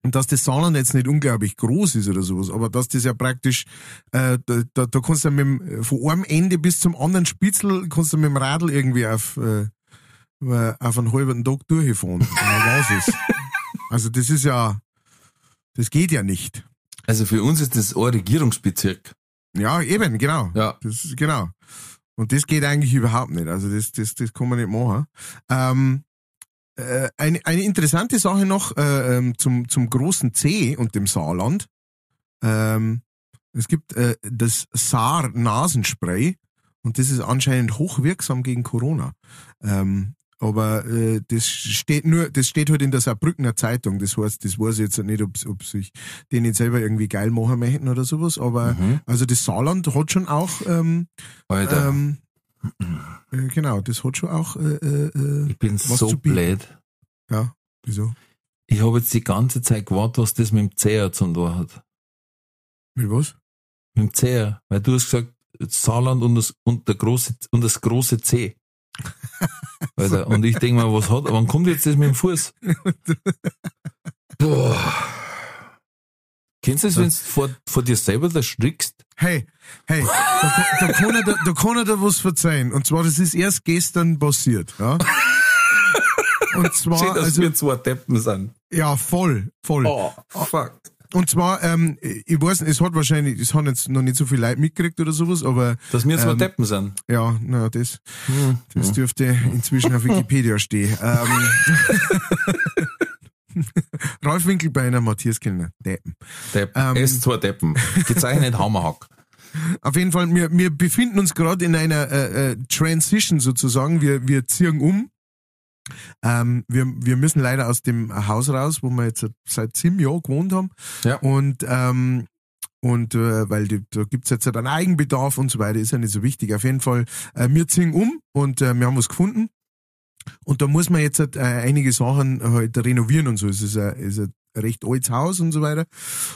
dass das Saarland jetzt nicht unglaublich groß ist oder sowas, aber dass das ja praktisch, äh, da, da, da kannst du mit dem, von einem Ende bis zum anderen Spitzel, kannst du mit dem Radl irgendwie auf, äh, äh, auf einen halben Tag durchfahren. Also das ist ja, das geht ja nicht. Also für uns ist das ein Regierungsbezirk. Ja, eben, genau. Ja. Das ist, genau. Und das geht eigentlich überhaupt nicht. Also das, das, das kann man nicht machen. Ähm, äh, eine, eine interessante Sache noch äh, ähm, zum, zum großen C und dem Saarland. Ähm, es gibt äh, das Saar-Nasenspray und das ist anscheinend hochwirksam gegen Corona. Ähm, aber äh, das steht nur, das steht halt in der Saarbrückener Zeitung. Das heißt, das weiß ich jetzt nicht, ob, ob sich den nicht selber irgendwie geil machen möchten oder sowas. Aber Mhm. also das Saarland hat schon auch, ähm, Alter, ähm, äh, genau, das hat schon auch, äh, äh, äh, ich bin was so blöd. ja, wieso? Ich habe jetzt die ganze Zeit gewartet, was das mit dem Zeher zu tun hat. Mit was? Mit dem Zeher. Weil du hast gesagt, Saarland und das, und der große, und das große C. Alter, und ich denke mal, was hat, wann kommt jetzt das mit dem Fuß? Boah. Kennst du das, wenn du vor, vor dir selber da strickst? Hey, hey, da, da, kann er, da, da kann er dir was verzeihen. Und zwar, das ist erst gestern passiert. Ja? Und zwar, Schön, dass also, wir zwei Deppen sind. ja, voll, voll. Oh, fuck. Und zwar, ähm, ich weiß nicht, es hat wahrscheinlich, es haben jetzt noch nicht so viele Leute mitgekriegt oder sowas, aber Dass wir zwei Ähm, Deppen sind. ja, na, das, das dürfte inzwischen auf Wikipedia stehen. Ähm, Ralf Winkelbeiner, Matthias Kellner, Deppen. Depp. ähm, es zwei Deppen. Gezeichnet Hammerhack. Auf jeden Fall, wir, wir befinden uns gerade in einer äh, äh, Transition sozusagen. Wir, wir ziehen um. Ähm, wir, wir müssen leider aus dem Haus raus, wo wir jetzt seit sieben Jahren gewohnt haben. Ja. Und, ähm, und äh, weil die, da gibt's jetzt halt einen Eigenbedarf und so weiter, ist ja nicht so wichtig. Auf jeden Fall, äh, wir ziehen um und äh, wir haben was gefunden. Und da muss man jetzt halt, äh, einige Sachen halt renovieren und so. Es ist ein, ist ein recht altes Haus und so weiter.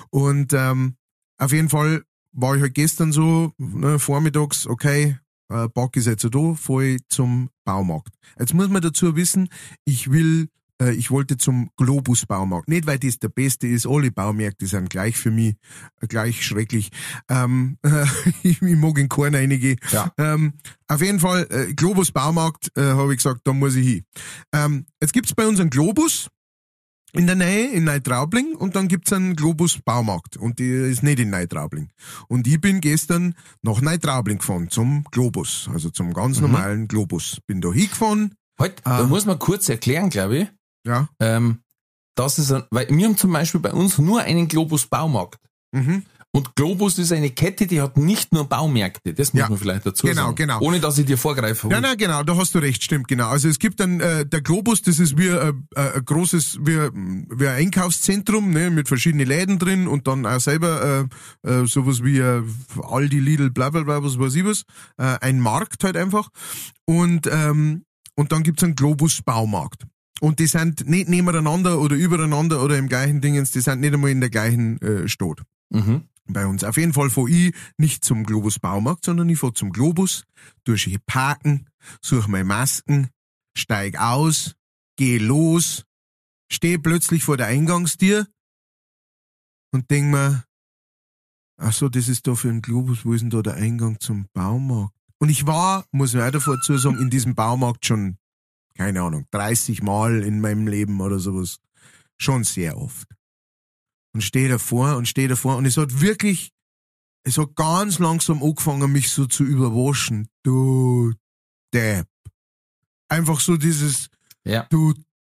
Und ähm, auf jeden Fall war ich halt gestern so, ne, vormittags, okay, äh, Bock ist jetzt so da, voll zum Baumarkt. Jetzt muss man dazu wissen, ich will, äh, ich wollte zum Globus Baumarkt. Nicht, weil das der beste ist, alle Baumärkte sind gleich für mich, äh, gleich schrecklich. Ähm, äh, ich, ich mag in keiner einige. Ja. Ähm, auf jeden Fall, äh, Globus Baumarkt, äh, habe ich gesagt, da muss ich hin. Ähm, jetzt gibt's bei uns einen Globus, in der Nähe in Neutraubling und dann gibt's einen Globus Baumarkt und die ist nicht in Neutraubling. Und ich bin gestern nach Neutraubling gefahren zum Globus, also zum ganz normalen Globus. Bin da hingefahren, Halt, Ah. da muss man kurz erklären, glaube ich. Ja, Ähm, das ist ein, weil wir haben zum Beispiel bei uns nur einen Globus Baumarkt. mhm. Und Globus ist eine Kette, die hat nicht nur Baumärkte. Das muss Ja. man vielleicht dazu Genau, sagen. genau. Ohne dass ich dir vorgreife. Ja, na genau, da hast du recht, stimmt, genau. Also es gibt dann, äh, der Globus, das ist wie äh, äh, ein großes, wie, wie ein Einkaufszentrum, ne, mit verschiedenen Läden drin und dann auch selber äh, äh, sowas wie äh, Aldi, Lidl, bla bla bla, was weiß ich was. Äh, ein Markt halt einfach. Und, ähm, und dann gibt's einen Globus Baumarkt. Und die sind nicht nebeneinander oder übereinander oder im gleichen Dingens, die sind nicht einmal in der gleichen äh, Stadt Mhm. bei uns. Auf jeden Fall fahr ich nicht zum Globus Baumarkt, sondern ich fahr zum Globus, tue schön parken, suche meine Masken, steig aus, geh los, steh plötzlich vor der Eingangstür und denk mir, ach so, das ist da für ein Globus, wo ist denn da der Eingang zum Baumarkt? Und ich war, muss ich weiter dazu sagen, in diesem Baumarkt schon, keine Ahnung, 30 Mal in meinem Leben oder sowas. Schon sehr oft und stehe davor und stehe davor und es hat wirklich, es hat ganz langsam angefangen, mich so zu überwaschen. Du Depp. Einfach so dieses, Ja. du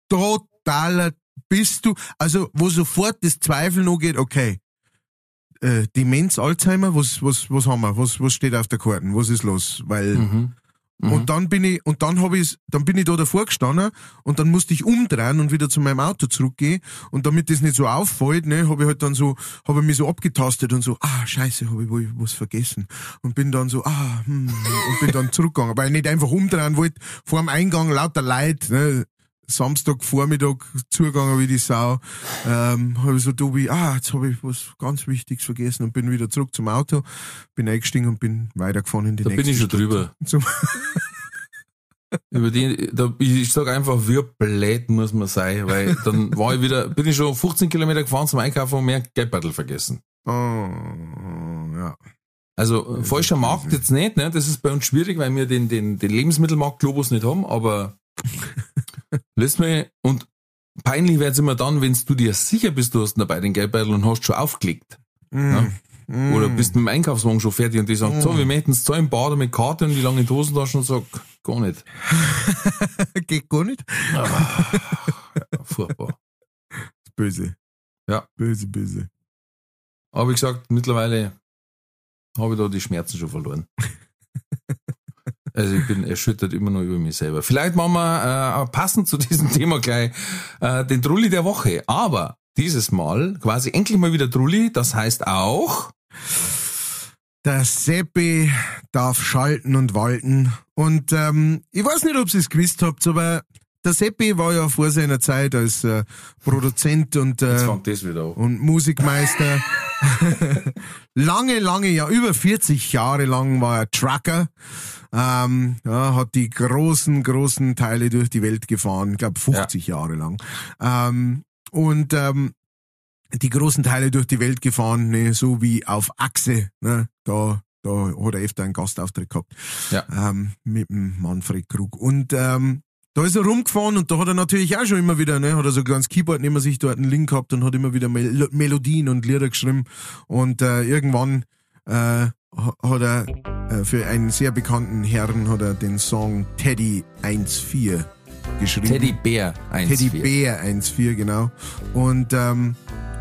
totaler bist du, also wo sofort das Zweifel noch geht, okay, äh, Demenz, Alzheimer, was, was, was haben wir, was, was steht auf der Karte, was ist los, weil, Mhm. Mhm. und dann bin ich, und dann habe ich, dann bin ich da davor gestanden und dann musste ich umdrehen und wieder zu meinem Auto zurückgehen und damit das nicht so auffällt, ne, habe ich halt dann so, habe ich mich so abgetastet und so, ah, scheiße, habe ich wohl was vergessen und bin dann so, ah, hm, und bin dann zurückgegangen, weil ich nicht einfach umdrehen wollte, vor dem Eingang lauter Leute, ne, Samstag Vormittag zugegangen wie die Sau, ähm, habe ich so, Tobi, ah, jetzt habe ich was ganz Wichtiges vergessen und bin wieder zurück zum Auto, bin eingestiegen und bin weitergefahren in die Da nächste bin ich schon drüber. Über die, da, ich sag einfach, wie blöd muss man sein, weil dann war ich wieder, bin ich schon 15 Kilometer gefahren zum Einkaufen und mehr Geldbeutel vergessen. oh, ja. Also falscher Markt jetzt nicht, ne? Das ist bei uns schwierig, weil wir den, den, den Lebensmittelmarkt Globus nicht haben, aber lässt mich und peinlich wird's immer dann, wenn du dir sicher bist, du hast dabei den Geldbeutel und hast schon aufgelegt. Mm. Mm. Oder bist mit dem Einkaufswagen schon fertig und die sagen, so, wir möchten es zahlen, Bader mit Karte und die langen Hosentaschen und sag, gar nicht. Geht gar nicht. Furchtbar. Böse. Ja. Böse, böse. Aber wie gesagt, mittlerweile habe ich da die Schmerzen schon verloren. Also ich bin erschüttert immer noch über mich selber. Vielleicht machen wir äh, passend zu diesem Thema gleich äh, den Trulli der Woche. Aber dieses Mal quasi endlich mal wieder Trulli. Das heißt auch, Der Seppi darf schalten und walten. Und ähm, ich weiß nicht, ob ihr es gewusst habt, aber der Seppi war ja vor seiner Zeit als äh, Produzent und, äh, und Musikmeister. lange, lange, ja, über 40 Jahre lang war er Trucker. Ähm, ja, hat die großen, großen Teile durch die Welt gefahren, ich glaube 50 Jahre lang. Ähm, und ähm, die großen Teile durch die Welt gefahren, ne, so wie auf Achse. Ne, da, da hat er öfter einen Gastauftritt gehabt. Ja. Ähm, mit dem Manfred Krug. Und ähm, da ist er rumgefahren und da hat er natürlich auch schon immer wieder, ne, hat er so ein kleines Keyboard neben sich dort einen Link gehabt und hat immer wieder Mel Melodien und Lieder geschrieben. Und äh, irgendwann äh, ha- hat er äh, für einen sehr bekannten Herrn hat er den Song Teddy 1.4 geschrieben. Teddy Bär 1 Teddy Bär 1.4, genau. Und, ähm,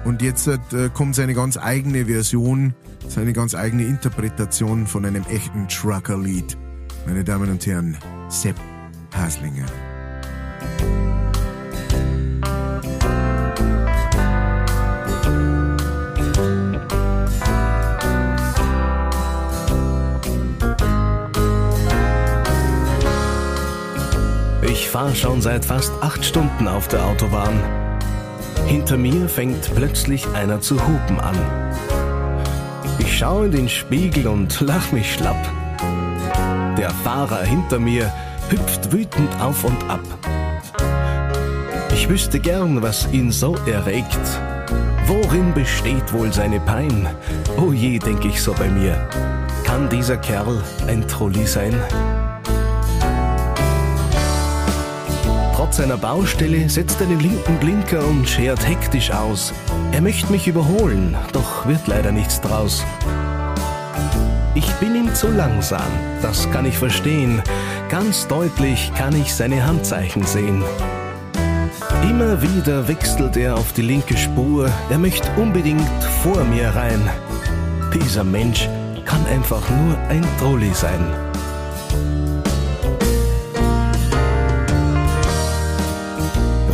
und jetzt äh, kommt seine ganz eigene Version, seine ganz eigene Interpretation von einem echten Trucker-Lied. Meine Damen und Herren, Sepp Haslinger. Ich fahre schon seit fast acht Stunden auf der Autobahn. Hinter mir fängt plötzlich einer zu hupen an. Ich schaue in den Spiegel und lach mich schlapp. Der Fahrer hinter mir hüpft wütend auf und ab. Ich wüsste gern, was ihn so erregt. Worin besteht wohl seine Pein? Oh je, denk ich so bei mir. Kann dieser Kerl ein Trulli sein? Trotz seiner Baustelle setzt er den linken Blinker und schert hektisch aus. Er möchte mich überholen, doch wird leider nichts draus. Ich bin ihm zu langsam, das kann ich verstehen. Ganz deutlich kann ich seine Handzeichen sehen. Immer wieder wechselt er auf die linke Spur, er möchte unbedingt vor mir rein. Dieser Mensch kann einfach nur ein Trolli sein.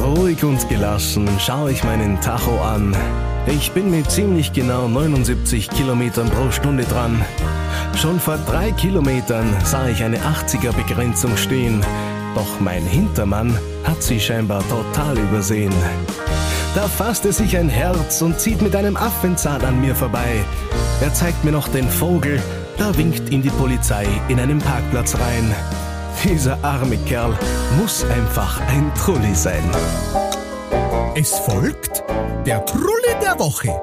Ruhig und gelassen schaue ich meinen Tacho an. Ich bin mit ziemlich genau 79 Kilometern pro Stunde dran. Schon vor drei Kilometern sah ich eine 80er Begrenzung stehen. Doch mein Hintermann hat sie scheinbar total übersehen. Da fasst er sich ein Herz und zieht mit einem Affenzahn an mir vorbei. Er zeigt mir noch den Vogel, da winkt ihm die Polizei in einem Parkplatz rein. Dieser arme Kerl muss einfach ein Trulli sein. Es folgt der Trulli der Woche.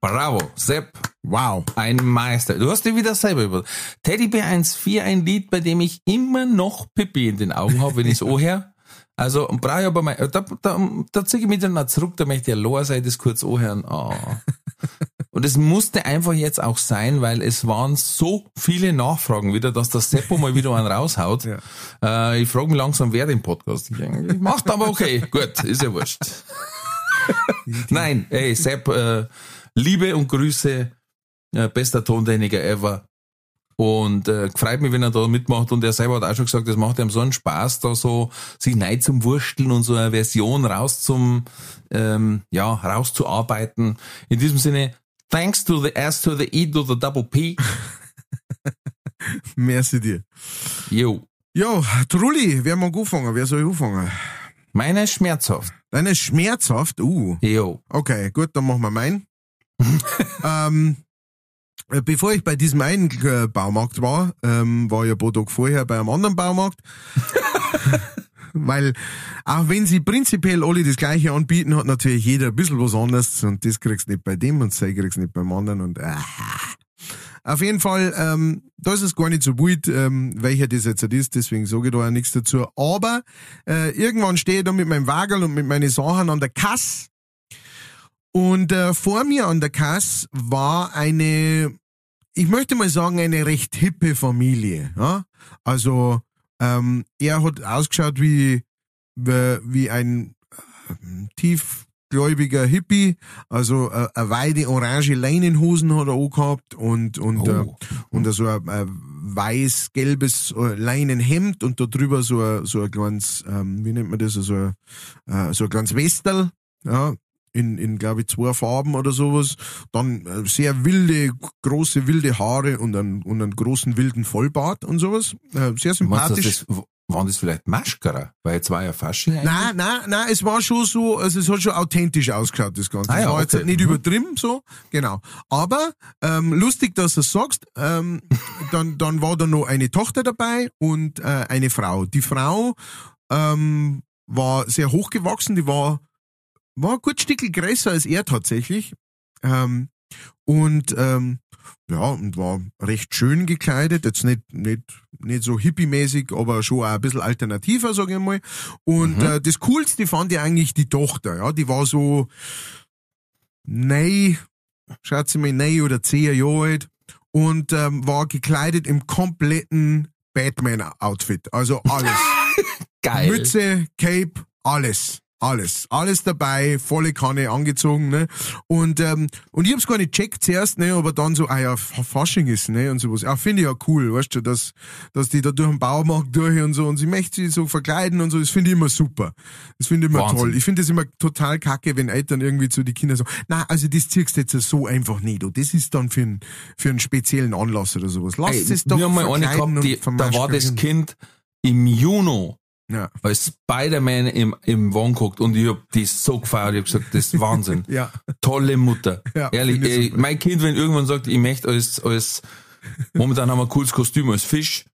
Bravo, Sepp. Wow. Ein Meister. Du hast dir wieder selber über. Teddybär 1.4, ein Lied, bei dem ich immer noch Pippi in den Augen habe, wenn ich es anhöre. Also, brauche ich aber mal, da, da, da ziehe ich mich dann mal zurück, da möchte ich ja Loa das kurz anhören. Oh. Und es musste einfach jetzt auch sein, weil es waren so viele Nachfragen wieder, dass der Seppo mal wieder einen raushaut. Ja. Äh, ich frage mich langsam, wer den Podcast eigentlich macht, aber okay, gut, ist ja wurscht. Nein, ey, Sepp, äh, Liebe und Grüße, äh, bester Tontechniker ever. Und äh, freut mich, wenn er da mitmacht. Und er selber hat auch schon gesagt, es macht ihm so einen Spaß, da so sich neu zum Wursteln und so eine Version raus zum, ähm, ja, rauszuarbeiten. In diesem Sinne, thanks to the S to the E to the double P. Merci dir. Jo. Ja, Trulli, wer mag anfangen? Wer soll anfangen? Meine ist schmerzhaft. Deine ist schmerzhaft? Uh, Jo. okay, gut, dann machen wir meinen. ähm, äh, bevor ich bei diesem einen äh, Baumarkt war, ähm, war ich ein paar Tage vorher bei einem anderen Baumarkt. Weil, auch wenn sie prinzipiell alle das Gleiche anbieten, hat natürlich jeder ein bisschen was anderes und das kriegst du nicht bei dem und das kriegst du nicht beim anderen und äh. Auf jeden Fall, ähm, da ist es gar nicht so wild, ähm, welcher das jetzt ist, deswegen sage ich da auch nichts dazu. Aber äh, irgendwann stehe ich da mit meinem Wagel und mit meinen Sachen an der Kasse und äh, vor mir an der Kasse war eine, ich möchte mal sagen, eine recht hippe Familie. Ja? Also ähm, er hat ausgeschaut wie, wie, ein äh, tiefgläubiger Hippie, also äh, eine weite orange Leinenhosen hat er auch gehabt und, und, äh, Oh. und so ein äh, weiß-gelbes äh, Leinenhemd und da drüber so ein, so ein kleines, ähm, wie nennt man das, so ein, äh, so ein kleines Westel, ja, in, in glaube ich, zwei Farben oder sowas. Dann äh, sehr wilde, große, wilde Haare und einen, und einen großen, wilden Vollbart und sowas. Äh, sehr sympathisch. waren das vielleicht Maschkara? Weil jetzt war ja Fasching eigentlich. Nein, nein, nein, es war schon so, also es hat schon authentisch ausgeschaut, das Ganze. Ah ja, es war jetzt okay. nicht Mhm. übertrieben, so, genau. Aber, ähm, lustig, dass du es sagst, ähm, dann, dann war da noch eine Tochter dabei und äh, eine Frau. Die Frau ähm, war sehr hochgewachsen, die war, war ein gut Stückel größer als er tatsächlich. Ähm, und ähm, ja, und war recht schön gekleidet, jetzt nicht, nicht, nicht so hippie-mäßig, aber schon auch ein bisschen alternativer, sage ich mal. Und äh, das Coolste fand ich eigentlich die Tochter, ja, die war so, nei, schaut sie mal, nei oder zehn Jahre alt und ähm, war gekleidet im kompletten Batman-Outfit, also alles. Geil. Mütze, Cape, alles. Alles, alles dabei, volle Kanne angezogen, ne? Und, ähm, und ich hab's gar nicht checkt zuerst, ne? Aber dann so, ah ja, Fasching ist, ne? Und sowas. Ja, finde ich ja cool, weißt du, dass, dass die da durch den Baumarkt durch und so und sie möchte sich so verkleiden und so, das finde ich immer super. Das finde ich immer Wahnsinn. toll. Ich finde es immer total kacke, wenn Eltern irgendwie zu die Kinder sagen, na, also das ziehst du jetzt so einfach nicht. Und das ist dann für einen, für einen speziellen Anlass oder sowas. Lass es doch haben mal eine gehabt, die, da war das. Kind im Juni Ja. als Spider-Man im, im Wagen geguckt und ich hab die so gefeiert. Ich hab gesagt, das ist Wahnsinn. Ja. Tolle Mutter. Ja, Ehrlich, ey, mein Kind, wenn irgendwann sagt, ich möchte als, als, momentan haben wir ein cooles Kostüm als Fisch.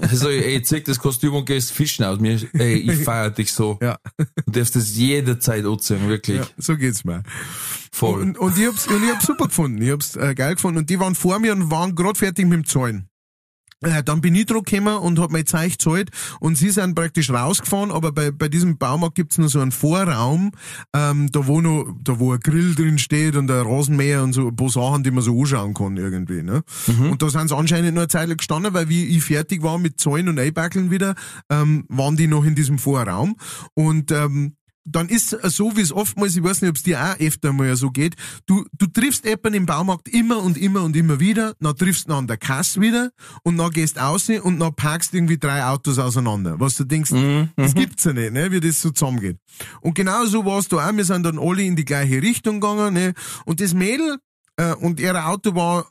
Also, ey, zieh das Kostüm und gehst fischen aus mir. Ey, ich feier dich so. Ja. Du darfst das jederzeit anziehen, wirklich. Ja, so geht's mir. Voll. Und, und ich hab's, und ich hab's super gefunden. Ich hab's äh, geil gefunden. Und die waren vor mir und waren gerade fertig mit dem Zahlen. Äh, dann bin ich drauf gekommen und hab mein Zeug gezahlt und sie sind praktisch rausgefahren, aber bei, bei diesem Baumarkt gibt's noch so einen Vorraum, ähm, da wo noch, da wo ein Grill drin steht und ein Rasenmäher und so ein paar Sachen, die man so anschauen kann irgendwie, ne? Und da sind sie anscheinend nur eine Zeit lang gestanden, weil wie ich fertig war mit Zahlen und Einbackeln wieder, ähm, waren die noch in diesem Vorraum und ähm, dann ist es so, wie es oftmals, ich weiß nicht, ob es dir auch öfter mal so geht, du, du triffst jemanden im Baumarkt immer und immer und immer wieder, dann triffst du ihn an der Kasse wieder und dann gehst raus und dann parkst irgendwie drei Autos auseinander. Was du denkst, das gibt's ja nicht, ne, wie das so zusammengeht. Und genau so war es da auch, wir sind dann alle in die gleiche Richtung gegangen, ne, und das Mädel, äh, und ihr Auto war,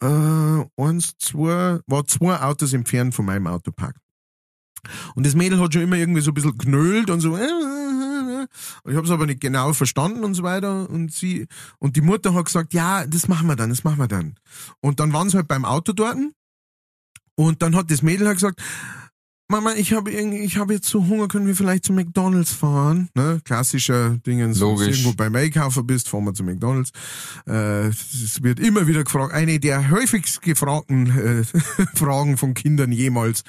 äh, eins, zwei, war zwei Autos entfernt von meinem Autopark. Und das Mädel hat schon immer irgendwie so ein bisschen knölt und so. äh, Und ich habe es aber nicht genau verstanden und so weiter. Und sie und die Mutter hat gesagt, ja, das machen wir dann, das machen wir dann. Und dann waren sie halt beim Auto dort. Und dann hat das Mädel halt gesagt, Mama, ich habe ich habe jetzt so Hunger, können wir vielleicht zu McDonalds fahren? Ne? Klassischer Dingens, wenn du Logisch. irgendwo beim Einkaufen bist, fahren wir zu McDonalds. Äh, es wird immer wieder gefragt, eine der häufigst gefragten äh, Fragen von Kindern jemals.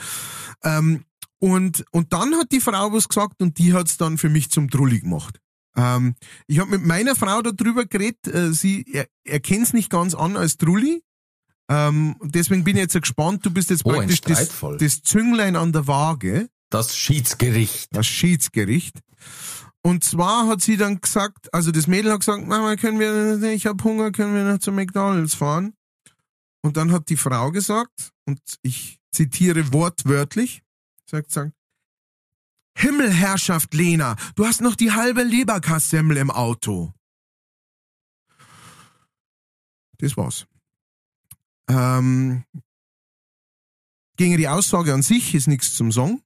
Ähm, und, und dann hat die Frau was gesagt und die hat's dann für mich zum Trulli gemacht. Ähm, ich habe mit meiner Frau darüber geredet, äh, sie er, erkennt's nicht ganz an als Trulli. Ähm, deswegen bin ich jetzt gespannt, du bist jetzt Oh, praktisch das, das Zünglein an der Waage, Das Schiedsgericht. das Schiedsgericht. Und zwar hat sie dann gesagt, also das Mädel hat gesagt, Mama, können wir, ich habe Hunger, können wir noch zu McDonalds fahren? Und dann hat die Frau gesagt, und ich zitiere wortwörtlich, sagt, sagt, Himmelherrschaft Lena, du hast noch die halbe Leberkassemmel im Auto. Das war's. Ähm, gegen die Aussage an sich ist nichts zum Sagen.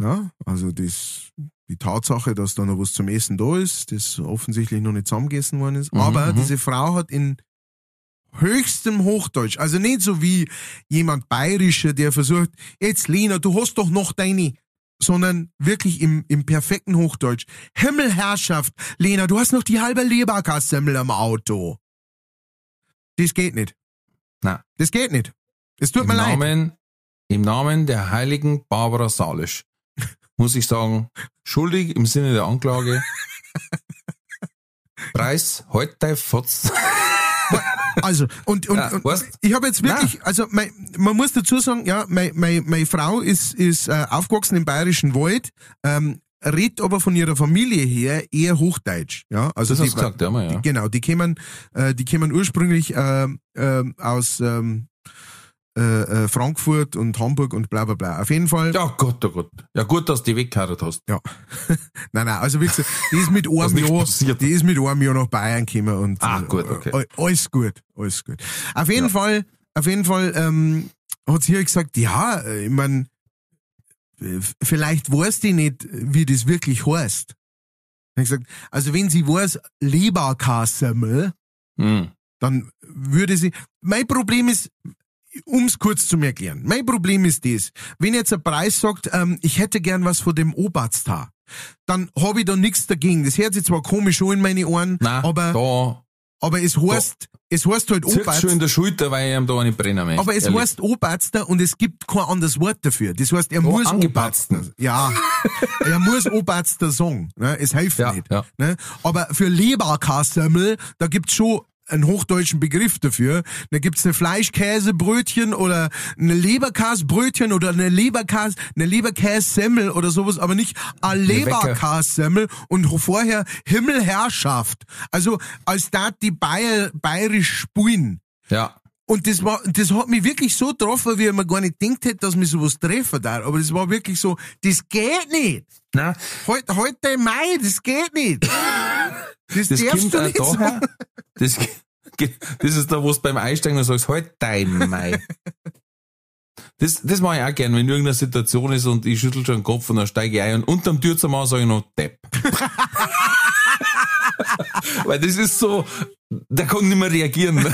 Ja, also das, die Tatsache, dass da noch was zum Essen da ist, das offensichtlich noch nicht zusammengegessen worden ist. Mhm, Aber mhm. diese Frau hat in höchstem Hochdeutsch, also nicht so wie jemand Bayerischer, der versucht, jetzt Lena, du hast doch noch deine, sondern wirklich im, im perfekten Hochdeutsch. Himmelherrschaft, Lena, du hast noch die halbe Leberkassemmel am Auto. Das geht nicht. Na. Das geht nicht. Es tut Im mir leid. Namen, Im Namen der heiligen Barbara Salisch muss ich sagen, schuldig im Sinne der Anklage. Preis, dein Fotz. Also, und, und, Ja, und ich habe jetzt wirklich, also mein, man muss dazu sagen, ja, meine mein, meine Frau ist, ist äh, aufgewachsen im Bayerischen Wald, ähm, redet aber von ihrer Familie her eher Hochdeutsch. Ja, also Das die, hast du gesagt, ja, mal, ja. Genau, die kämen, äh, die kämen ursprünglich äh, äh, aus ähm, äh, äh, Frankfurt und Hamburg und bla bla bla. Auf jeden Fall. Ja, Gott, oh Gott. Ja, gut, dass du die weggeheiratet hast. Ja. nein, nein, also wie gesagt, die ist mit einem Jahr, passiert. die ist mit einem Jahr nach Bayern gekommen und Ah, gut, okay. äh, alles gut, alles gut. Auf jeden Fall, auf jeden Fall ähm, hat sie halt gesagt, ja, äh, ich mein, äh, vielleicht weiß die nicht, wie das wirklich heißt. Ich gesagt, also wenn sie weiß, Leberkassemmel, Hm. dann würde sie. Mein Problem ist, um's kurz zu mir erklären. Mein Problem ist das, wenn jetzt ein Preis sagt, ähm, ich hätte gern was von dem Obertstar, dann habe ich da nichts dagegen. Das hört sich zwar komisch an in meine Ohren, Nein, aber, da aber es heißt, es heißt halt zirkt schon in der Schulter, weil ich ihm da nicht brennen möchte. Aber es ehrlich. heißt Obertstar und es gibt kein anderes Wort dafür. Das heißt, er Oh, muss. Obertstar. Ja, er muss Obertstar sagen. Ne? Es hilft Ja, nicht. ja. Ne? Aber für Leberkassemmel, da gibt's schon einen hochdeutschen Begriff dafür. Da gibt's eine Fleischkäsebrötchen oder eine Leberkasbrötchen oder eine Leberkas, eine Leberkässemmel oder sowas, aber nicht eine Wecker. Leberkassemmel und vorher Himmelherrschaft. Also als da die Bayer bayerisch spulen. Ja. Und das war, das hat mich wirklich so getroffen, wie man gar nicht gedacht hätte, dass mich sowas treffen darf. Aber das war wirklich so, das geht nicht. Nein, Heute, heute im Mai, das geht nicht. Das, das kommt auch nicht so. daher. Das, das ist da, wo du beim Einsteigen sagst, halt dein Mai. Das, das mache ich auch gern, wenn irgendeine Situation ist und ich schüttel schon den Kopf und dann steige ich ein und unterm Türzimmer sage ich noch Depp. Weil das ist so, der kann nicht mehr reagieren.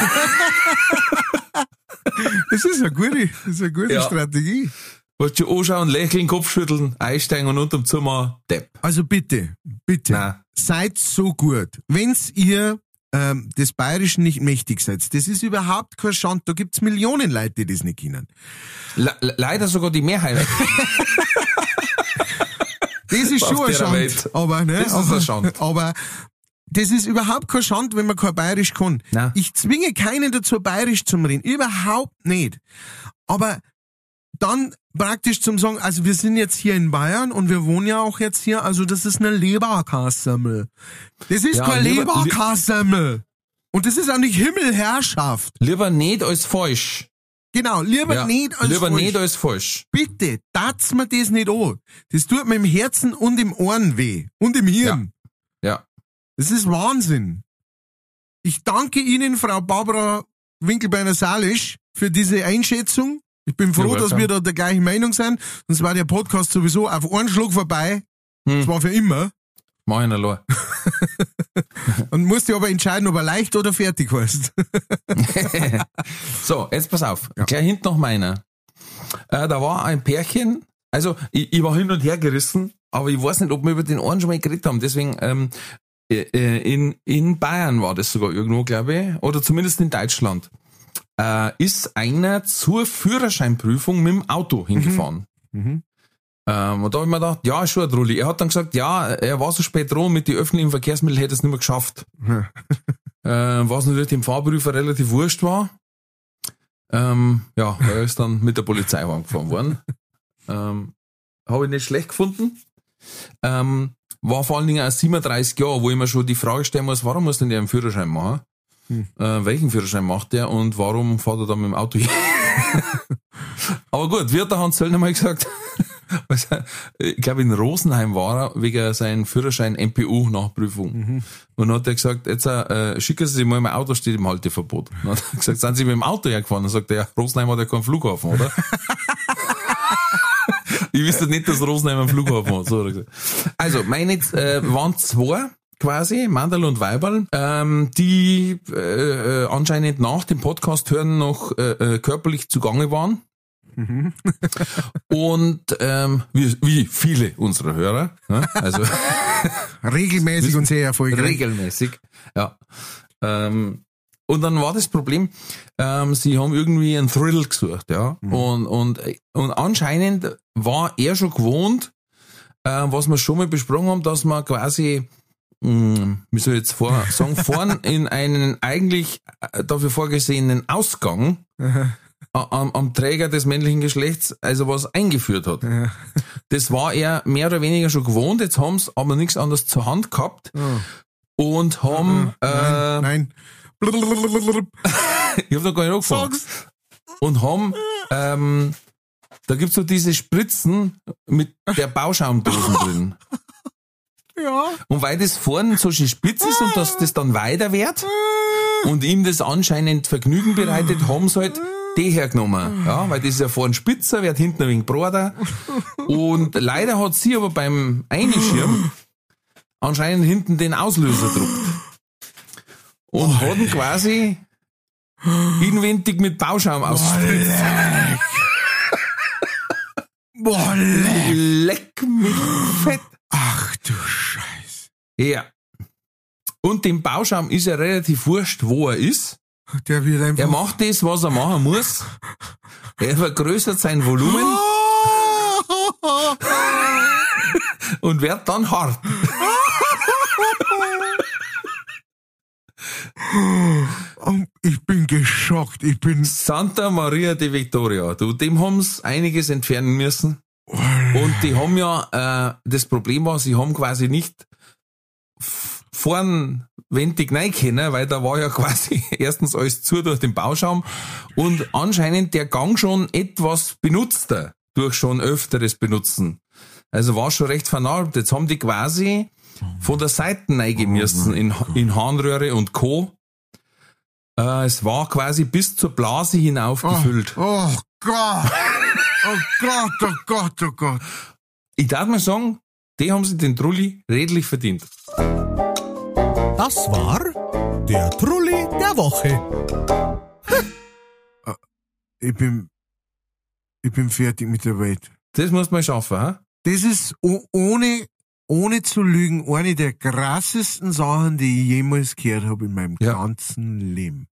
Das ist eine gute, das ist eine gute Ja. Strategie. Willst du anschauen, lächeln, Kopf schütteln, einsteigen und unterm Zimmer Depp. Also bitte, bitte, Nein. seid so gut. Wenn's ihr ähm, des Bayerischen nicht mächtig seid, das ist überhaupt kein Schand. Da gibt's Millionen Leute, die das nicht kennen. Le le- leider sogar die Mehrheit. Das ist schon ein Schand. Welt. Aber, ne, Das ist aber, ein Schand. aber das ist überhaupt kein Schand, wenn man kein Bayerisch kann. Nein. Ich zwinge keinen dazu, Bayerisch zu reden. Überhaupt nicht. Aber dann praktisch zum sagen, also wir sind jetzt hier in Bayern und wir wohnen ja auch jetzt hier, also das ist eine Leberkassemmel. Das ist Ja, kein Leber- Leberkassemmel. Und das ist auch nicht Himmelherrschaft. Lieber nicht als falsch. Genau, lieber Ja, nicht als lieber falsch. nicht als falsch. Bitte, tat's mir das nicht an. Das tut mir im Herzen und im Ohren weh. Und im Hirn. Ja. Das ist Wahnsinn. Ich danke Ihnen, Frau Barbara Winkelbeiner-Salisch, für diese Einschätzung. Ich bin froh, You're dass wir da der gleichen Meinung sind. Sonst war der Podcast sowieso auf einen Schluck vorbei. Hm. Das war für immer. Mach ich allein. Und musste aber entscheiden, ob er leicht oder fertig heißt. So, jetzt pass auf. Gleich hinten noch meiner. Äh, da war ein Pärchen, also ich, ich war hin und her gerissen, aber ich weiß nicht, ob wir über den einen schon mal geredet haben. Deswegen, ähm, äh, äh, in, in Bayern war das sogar irgendwo, glaube ich, oder zumindest in Deutschland, äh, ist einer zur Führerscheinprüfung mit dem Auto hingefahren. Mhm. Ähm, und da habe ich mir gedacht, ja, ist schon ein Trulli. Er hat dann gesagt, ja, er war so spät dran mit den öffentlichen Verkehrsmitteln, hätte es nicht mehr geschafft. äh, was natürlich dem Fahrprüfer relativ wurscht war. Ähm, ja, er ist dann mit der Polizei angefahren worden. Ähm, Habe ich nicht schlecht gefunden. Ähm, war vor allen Dingen erst 37 Jahre, wo ich mir schon die Frage stellen muss, warum muss denn der einen Führerschein machen? Hm. Äh, welchen Führerschein macht der und warum fährt er dann mit dem Auto hin? Aber gut, wie hat der Hans Zöllner mal gesagt? Er- ich glaube, in Rosenheim war er wegen seinem Führerschein MPU-Nachprüfung. Und dann hat er gesagt, jetzt äh, schicken Sie sich mal, mein Auto steht im Halteverbot. Und dann hat er gesagt, sind Sie mit dem Auto hergefahren? Dann sagt er, ja, Rosenheim hat ja keinen Flughafen, oder? ich wüsste nicht, dass Rosenheim einen Flughafen hat. So hat er. Also, meine äh, waren zwei quasi, Mandel und Weiberl, ähm, die äh, äh, anscheinend nach dem Podcast hören noch äh, äh, körperlich zugange waren. Und ähm, wie, wie viele unserer Hörer, ne? also Regelmäßig und sehr erfolgreich. regelmäßig, ja. Ähm, und dann war das Problem, ähm, sie haben irgendwie einen Thrill gesucht, ja. Und, und, und anscheinend war er schon gewohnt, äh, was wir schon mal besprochen haben, dass man quasi, wie soll ich jetzt vor, sagen, vorn in einen eigentlich äh, dafür vorgesehenen Ausgang am, am Träger des männlichen Geschlechts, also was eingeführt hat. Das war er mehr oder weniger schon gewohnt, jetzt haben sie aber nichts anderes zur Hand gehabt und haben, äh, Nein, nein. Blablabla. ich hab noch gar nicht angefangen, Sag's. und haben, ähm, da gibt's so diese Spritzen mit der Bauschaumdosen drin. Ja. Und weil das vorne so schön spitz ist und dass das dann weiter wird und ihm das anscheinend Vergnügen bereitet, haben sie halt die hergenommen. Ja, weil das ist ja vorne spitzer, wird hinten ein wenig breiter. Und leider hat sie aber beim Einschirm anscheinend hinten den Auslöser gedruckt. Und hat ihn quasi inwendig mit Bauschaum ausgespritzt. Boah, leck. Leck mich fett. Ach du Scheiß. Ja. Und dem Bauschaum ist ja relativ wurscht, wo er ist. Der wird einfach. Er macht das, was er machen muss. Er vergrößert sein Volumen und wird dann hart. Ich bin geschockt. Ich bin. Santa Maria de Victoria, du, dem haben's einiges entfernen müssen. Und die haben ja, äh, das Problem war, sie haben quasi nicht vorn wendig rein können, weil da war ja quasi erstens alles zu durch den Bauschaum und anscheinend der Gang schon etwas benutzter durch schon öfteres Benutzen. Also war schon recht vernarbt. Jetzt haben die quasi von der Seite reingemüssen in, in Harnröhre und Co. Äh, es war quasi bis zur Blase hinauf gefüllt. Oh Gott. Oh Gott, oh Gott, oh Gott. Ich darf mal sagen, die haben sich den Trulli redlich verdient. Das war der Trulli der Woche. Ich bin. Ich bin fertig mit der Welt. Das muss man schaffen, ha? Das ist ohne, ohne zu lügen eine der krassesten Sachen, die ich jemals gehört habe in meinem Ja. ganzen Leben.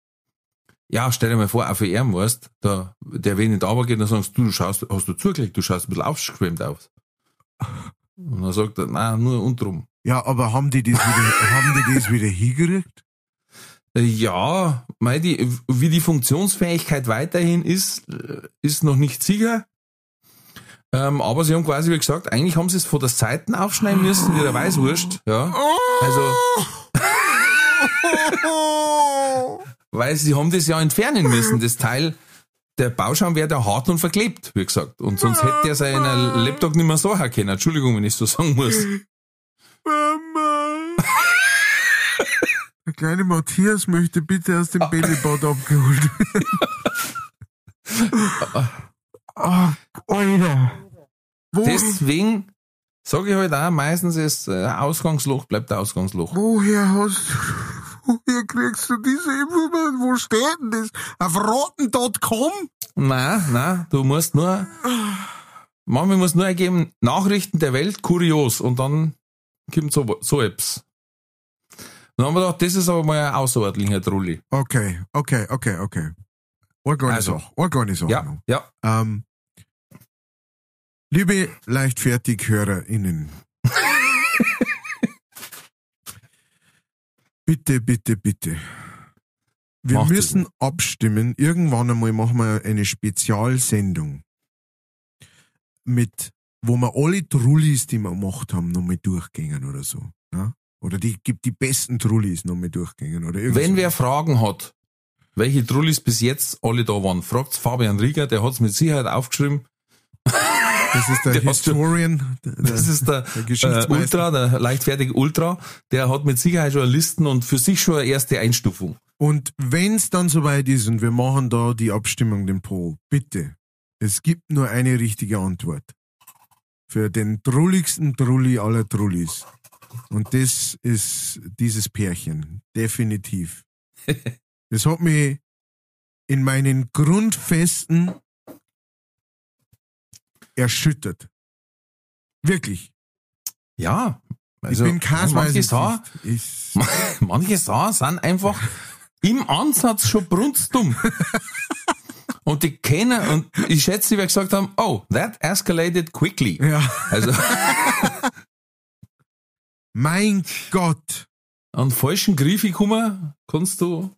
Ja, stell dir mal vor, auch für ihn weißt, da, der wenn nicht runter geht, dann sagst du, du schaust, hast du zugelegt, du schaust ein bisschen aufgeschwemmt aus. Und dann sagt er, nein, nur unterum. Ja, aber haben die das wieder, haben die das wieder hingekriegt? Ja, mei, die, wie die Funktionsfähigkeit weiterhin ist, ist noch nicht sicher. Ähm, aber sie haben quasi, wie gesagt, eigentlich haben sie es von der Seiten aufschneiden müssen, wie der Weißwurst, ja. Also, weil sie haben das ja entfernen müssen, das Teil. Der Bauschaum wäre ja hart und verklebt, wie gesagt. Und sonst hätte er seinen Laptop nicht mehr so können. Entschuldigung, wenn ich so sagen muss. Mama. Der kleine Matthias möchte bitte aus dem Bällebad abgeholt werden. oh, Alter. Wo, Deswegen sage ich halt auch, meistens ist äh, Ausgangsloch bleibt der Ausgangsloch. woher hast woher kriegst du diese Information? Wo steht denn das? Auf rotten.com? Nein, nein, du musst nur, manchmal musst du nur eingeben, Nachrichten der Welt, kurios, und dann kommt so, so Apps. Dann haben wir gedacht, das ist aber mal ein außerordentlicher Trulli. Okay, okay, okay, okay. Organe Also. Sache. Ja, ja. Ähm, liebe Leichtfertig-HörerInnen. Bitte, bitte, bitte. Wir Macht es müssen abstimmen. Irgendwann einmal machen wir eine Spezialsendung mit, wo wir alle Trullis, die wir gemacht haben, nochmal durchgängen oder so. Ja? Oder die gibt die besten Trullis nochmal durchgängen oder irgendwas. Wenn wer Fragen hat, welche Trullis bis jetzt alle da waren, fragt's Fabian Rieger, der hat's mit Sicherheit aufgeschrieben. das ist der, der Historian. Der, Das ist der, der. Ultra, der leichtfertige Ultra, der hat mit Sicherheit schon Listen und für sich schon eine erste Einstufung. Und wenn's dann soweit ist und wir machen da die Abstimmung, den Poll, bitte, es gibt nur eine richtige Antwort. Für den trulligsten Trulli aller Trullis. Und das ist dieses Pärchen. Definitiv. Das hat mich in meinen Grundfesten erschüttert. Wirklich. Ja. Also, ich bin kein manche Sachen, manche Sachen sind einfach im Ansatz schon brunstdumm. und die kennen, und ich schätze, wie wir gesagt haben, oh, that escalated quickly. ja. Also, Mein Gott. an falschen Griffe kommen, kannst du,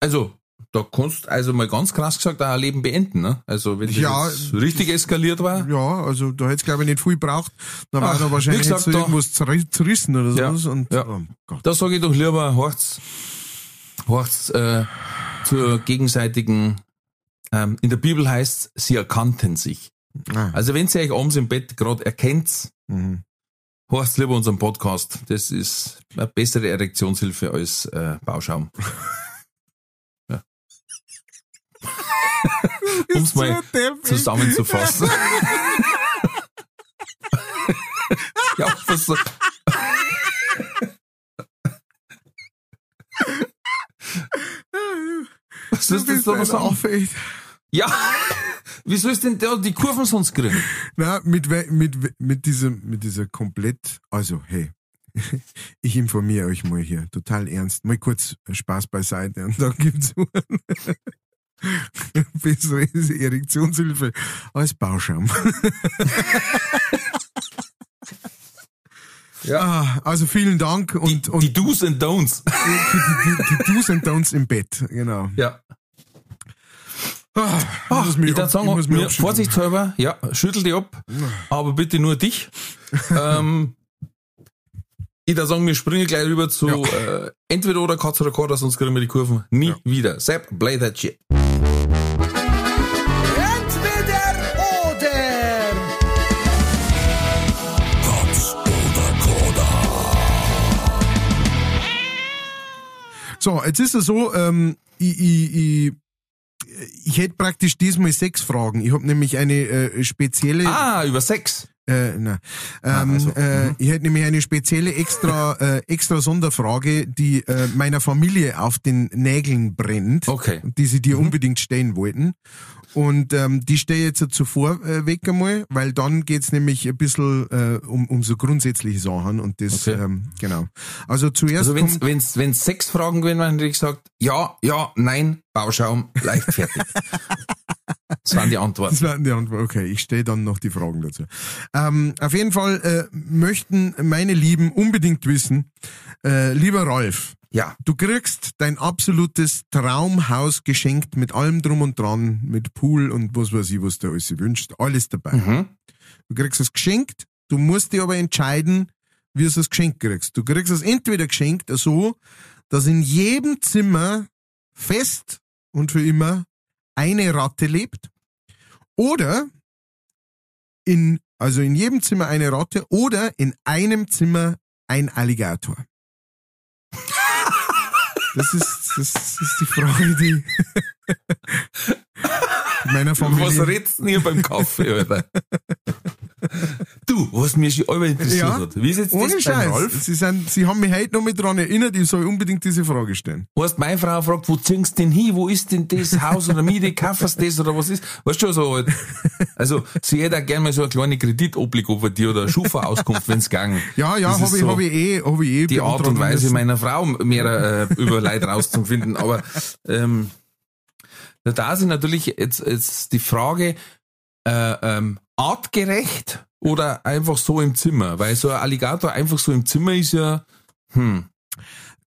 also, da kannst also mal ganz krass gesagt auch ein Leben beenden, ne? Also, wenn das Ja, richtig eskaliert war. Ja, also da hätte es glaube ich nicht viel braucht. Da war Ach, da wahrscheinlich gesagt, da- irgendwas zerri- zerrissen oder Ja, sowas. Und, ja. oh. Da sage ich doch lieber, horcht's, horcht's äh, zur gegenseitigen, ähm, in der Bibel heißt sie erkannten sich. Ah, Also wenn ihr euch abends im Bett gerade erkennt, mhm. horcht's lieber unseren Podcast. Das ist eine bessere Erektionshilfe als äh, Bauschaum. ja. Um es mal zusammenzufassen. ja, was so. Was ist das da was echt. Ja, wieso ist denn der die Kurven sonst kriegen? Na, mit, mit, mit dieser, mit dieser komplett, also, hey, ich informiere euch mal hier, total ernst, mal kurz Spaß beiseite und dann gibt's bessere Erektionshilfe als Bauschaum. Ja. Ah, also vielen Dank und, Die, und die Do's and Don'ts. die, die, die Do's and Don'ts im Bett, genau. Ja. Ah, mich ich würde sagen, ich mir, vorsichtshalber, ja, schüttel die ab, aber bitte nur dich. ähm, ich würde sagen, wir springen gleich rüber zu äh, entweder oder Katz oder Korda, sonst kriegen wir die Kurven nie Ja. wieder. Sepp, play that shit. So, jetzt ist es so, ähm, ich, ich, ich, ich hätte praktisch diesmal sechs Fragen. Ich habe nämlich eine äh, spezielle. Ah, über Sex. Äh, nein. Ähm, also, äh, ich hätte nämlich eine spezielle extra, äh, extra Sonderfrage, die äh, meiner Familie auf den Nägeln brennt, Okay. die sie dir unbedingt stellen wollten. Und ähm, die ich jetzt zuvor äh, weg einmal, weil dann geht's nämlich ein bisschen äh, um, um so grundsätzliche Sachen und das, Okay. ähm, genau. Also zuerst Also wenn's, wenn's, wenn's sechs Fragen wären, hätte ich gesagt, ja, ja, nein, Bauschaum, leicht fertig. das waren die Antworten. Das war die Antwort. Okay, ich stelle dann noch die Fragen dazu. Ähm, auf jeden Fall äh, möchten meine Lieben unbedingt wissen, äh, lieber Ralf, Ja. du kriegst dein absolutes Traumhaus geschenkt mit allem drum und dran, mit Pool und was weiß ich, was du alles wünscht, alles dabei. Mhm. Du kriegst es geschenkt, du musst dir aber entscheiden, wie du es geschenkt kriegst. Du kriegst es entweder geschenkt so, dass in jedem Zimmer fest und für immer eine Ratte lebt, oder in, also in jedem Zimmer eine Ratte, oder in einem Zimmer ein Alligator. Das ist, das ist die Frage, die meiner Familie. Was redst du denn hier beim Kaffee, Alter? du, was mich schon immer interessiert Ja, hat. Wie ist jetzt Ohne das Scheiß. Rolf? Sie, sind, Sie haben mich heute noch mit dran erinnert, ich soll unbedingt diese Frage stellen. Weißt, meine Frau fragt, wo ziehst du denn hin? Wo ist denn das Haus oder Miete? Kaufst du das oder was ist? Weißt du schon so halt. Also, sie hätte auch gerne mal so eine kleine Kreditobligo bei dir oder eine Schufa-Auskunft, wenn's gang. Ja, ja, Das habe ich, so hab ich eh, hab ich eh Die Art und Weise müssen. meiner Frau mehr äh, über Leid rauszufinden. Aber ähm, da ist natürlich jetzt, jetzt die Frage, äh, ähm, artgerecht oder einfach so im Zimmer? Weil so ein Alligator einfach so im Zimmer ist ja, hm,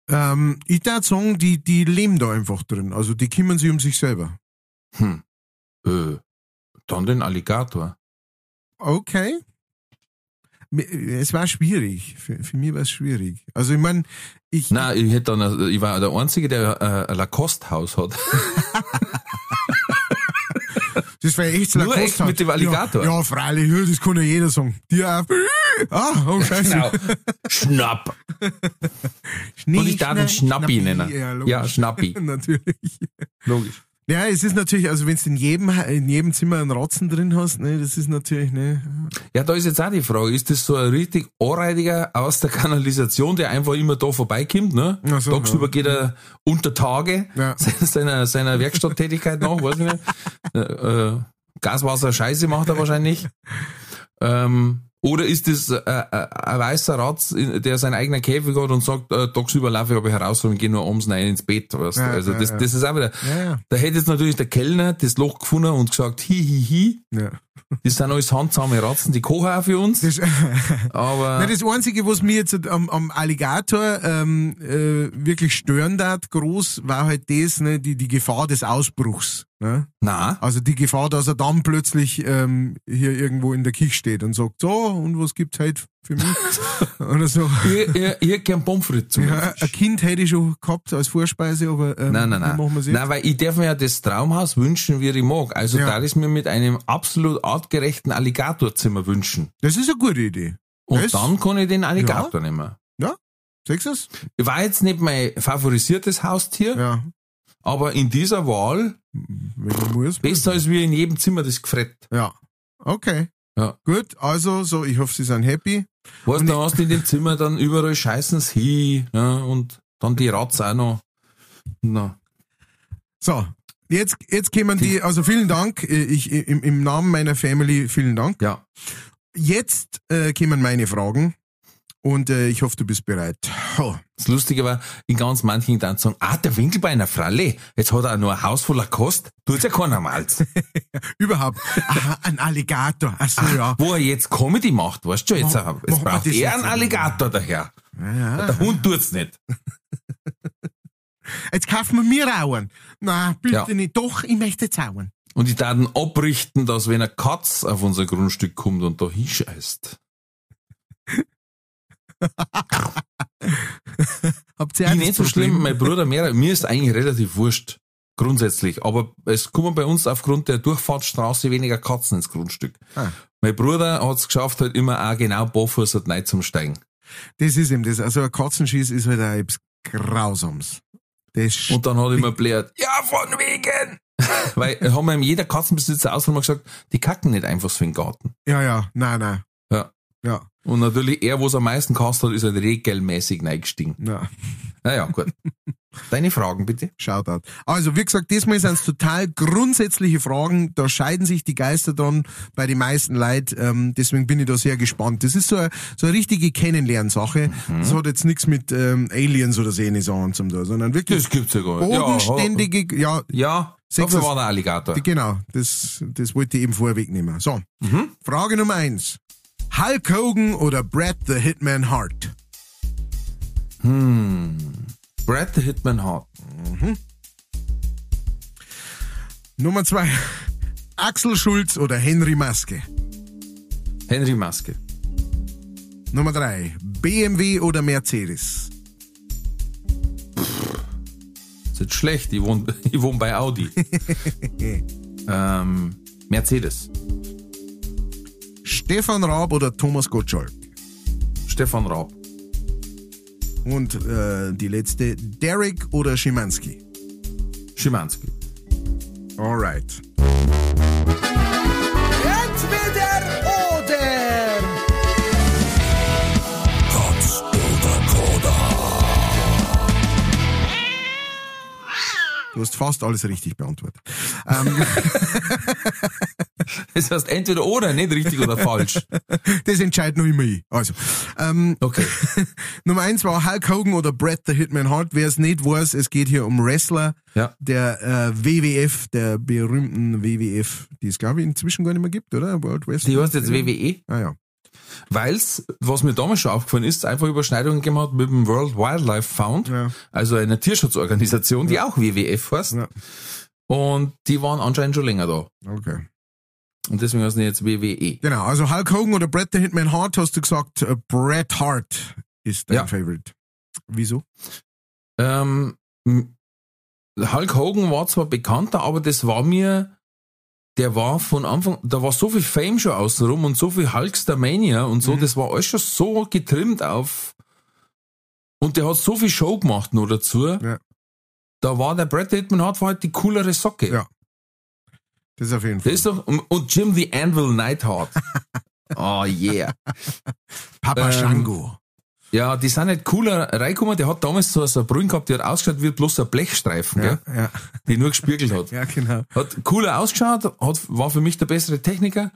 Ähm, ich darf sagen, die, die leben da einfach drin. Also die kümmern sich um sich selber. hm, äh, dann den Alligator. Okay. Es war schwierig. Für, für mich war es schwierig. Also ich meine, ich, Nein, ich hätte dann, ich war der Einzige, der äh, ein Lacoste-Haus hat. das war echt so Nur echt mit dem Alligator? Ja, ja, freilich, das kann ja jeder sagen. Die auch. Ah, oh scheiße. Genau. Schnapp. Schnee, Und ich darf ihn Schnappi nennen. Ja, logisch. Ja, Schnappi. Natürlich. Logisch. Ja, es ist natürlich, also wenn du in jedem, in jedem Zimmer einen Ratzen drin hast, ne, das ist natürlich, ne. Ja, da ist jetzt auch die Frage, ist das so ein richtig Anreidiger aus der Kanalisation, der einfach immer da vorbeikommt, ne? Ach so, Tagsüber ja. geht er unter Tage Ja. seiner, seiner Werkstatttätigkeit nach, weiß ich nicht. Äh, äh, Gaswasser Scheiße macht er wahrscheinlich. Ähm, oder ist das äh, äh, ein weißer Ratz, der sein eigener Käfig hat und sagt, äh, tagsüber laufe ich aber heraus und gehe nur abends rein ins Bett. Weißt? du? Ja, also ja, das, ja. das ist auch wieder, da hätte jetzt natürlich der Kellner das Loch gefunden und gesagt, hi, hi, hi, ja. Das sind alles handsame Ratzen, die kochen auch für uns. Das, aber Nein, das Einzige, was mir jetzt am, am Alligator ähm, äh, wirklich stören hat, groß, war halt das, ne, die, die Gefahr des Ausbruchs. Ne? na, Also die Gefahr, dass er dann plötzlich ähm, hier irgendwo in der Küche steht und sagt, so, und was gibt's heute für mich? Oder so. ich, ich, ich hätte gern Pommes frites zum Ja, ein Kind hätte ich schon gehabt als Vorspeise, aber ähm, Nein, nein, nein. machen wir's jetzt? Nein, weil ich darf mir ja das Traumhaus wünschen, wie ich mag. Also Ja. da ist mir mit einem absolut artgerechten Alligatorzimmer wünschen. Das ist eine gute Idee. Und Das- dann kann ich den Alligator nehmen. Siehst du's? War jetzt nicht mein favorisiertes Haustier, Ja. aber in dieser Wahl muss. besser als wie in jedem Zimmer das Gefrett. Ja. Okay. Ja. Gut, also so, ich hoffe, Sie sind happy. Weißt Und du, hast in dem Zimmer dann überall scheißen's hin, ja, und dann die Ratz auch noch. Na, So, jetzt, jetzt kommen die, also vielen Dank, ich, im, im Namen meiner Family, vielen Dank. ja. Jetzt äh, kommen meine Fragen und äh, ich hoffe, du bist bereit. Oh. Das Lustige war, in ganz manchen dann sagen, ah, der Winkelbeiner Fralle, jetzt hat er noch ein Haus voller Kost, tut's ja keiner Malz. Überhaupt, aha, ein Alligator, ach so, ja. Wo er jetzt Comedy macht, weißt du schon, jetzt, Mach- jetzt mach mal braucht er jetzt einen. Alligator daher. ja. Der Hund tut's nicht. Jetzt kaufen wir mir einen. Nein, bitte Ja. nicht. Doch, ich möchte jetzt auch einen. Und die Daten abrichten, dass wenn eine Katz auf unser Grundstück kommt und da hinscheißt. Habt ihr Ich nicht so schlimm, mein Bruder mehr, mir ist eigentlich relativ wurscht. Grundsätzlich. Aber es kommen bei uns aufgrund der Durchfahrtsstraße weniger Katzen ins Grundstück. Ah. Mein Bruder hat's geschafft, halt immer auch genau barfuß und neu zum Steigen. Das ist eben das. Also ein Katzenschieß ist halt auch etwas Grausams. Das Und dann hat er immer blärt, ja, von wegen! Weil äh, haben wir ihm jeder Katzenbesitzer mal gesagt, die kacken nicht einfach so in den Garten. ja, ja, nein, nein. Ja. Ja, Und natürlich, er, wo es am meisten gekostet hat, ist halt regelmäßig reingestiegen. na, Naja, gut. Deine Fragen bitte. Shoutout. Also, wie gesagt, diesmal sind es total grundsätzliche Fragen. Da scheiden sich die Geister dann bei den meisten Leuten. Ähm, deswegen bin ich da sehr gespannt. Das ist so eine, so eine richtige Kennenlernsache. Das hat jetzt nichts mit ähm, Aliens oder so ähnliches zum da, sondern wirklich Das gibt's ja gar nicht. bodenständige, ja, Ja, Sechs dafür ist- war der Alligator. Genau, das, das wollte ich eben vorwegnehmen. So, Mhm. Frage Nummer eins. Hulk Hogan oder Brad the Hitman Hart? Brad the Hitman Hart. Nummer zwei. Axel Schulz oder Henry Maske? Henry Maske. Nummer drei. BMW oder Mercedes? Ist jetzt schlecht, ich wohne, ich wohne bei Audi. ähm, Mercedes. Stefan Raab oder Thomas Gottschalk? Stefan Raab. Und äh, die letzte. Derek oder Schimanski? Schimanski. Alright. Du hast fast alles richtig beantwortet. Ähm, Das heißt entweder oder, nicht richtig oder falsch. das entscheidet noch immer ich. Also, ähm, Okay. Nummer eins war Hulk Hogan oder Brett the Hitman Hart. Wer es nicht weiß, es geht hier um Wrestler Ja. der äh, WWF, der berühmten WWF, die es glaube ich inzwischen gar nicht mehr gibt, oder? World Wrestling. Die heißt jetzt WWE, Ah ja. Weil's, was mir damals schon aufgefallen ist, einfach Überschneidungen hat mit dem World Wildlife Fund, Ja. also einer Tierschutzorganisation, die auch WWF heißt. Ja. Und die waren anscheinend schon länger da. Okay. Und deswegen heißen die jetzt WWE. Genau, also Hulk Hogan oder Bret the Hitman Hart hast du gesagt, äh, Bret Hart ist dein Ja. Favorite. Wieso? Ähm, Hulk Hogan war zwar bekannter, aber das war mir, der war von Anfang, da war so viel Fame schon außenrum und so viel Hulkstermania und so, Mhm. das war alles schon so getrimmt auf, und der hat so viel Show gemacht noch dazu. Ja. Da war der Brad Hitman Hart war halt die coolere Socke. Ja. Das ist auf jeden Fall. Das ist doch, und- Jim the Anvil Neidhart. oh yeah. Papa ähm, Shango. Ja, die sind nicht cooler reingekommen. Der hat damals so, so eine Brille gehabt, die hat ausgeschaut wie bloß ein Blechstreifen, Ja, gell? ja, die nur gespiegelt hat. ja, genau. Hat cooler ausgeschaut, hat, war für mich der bessere Techniker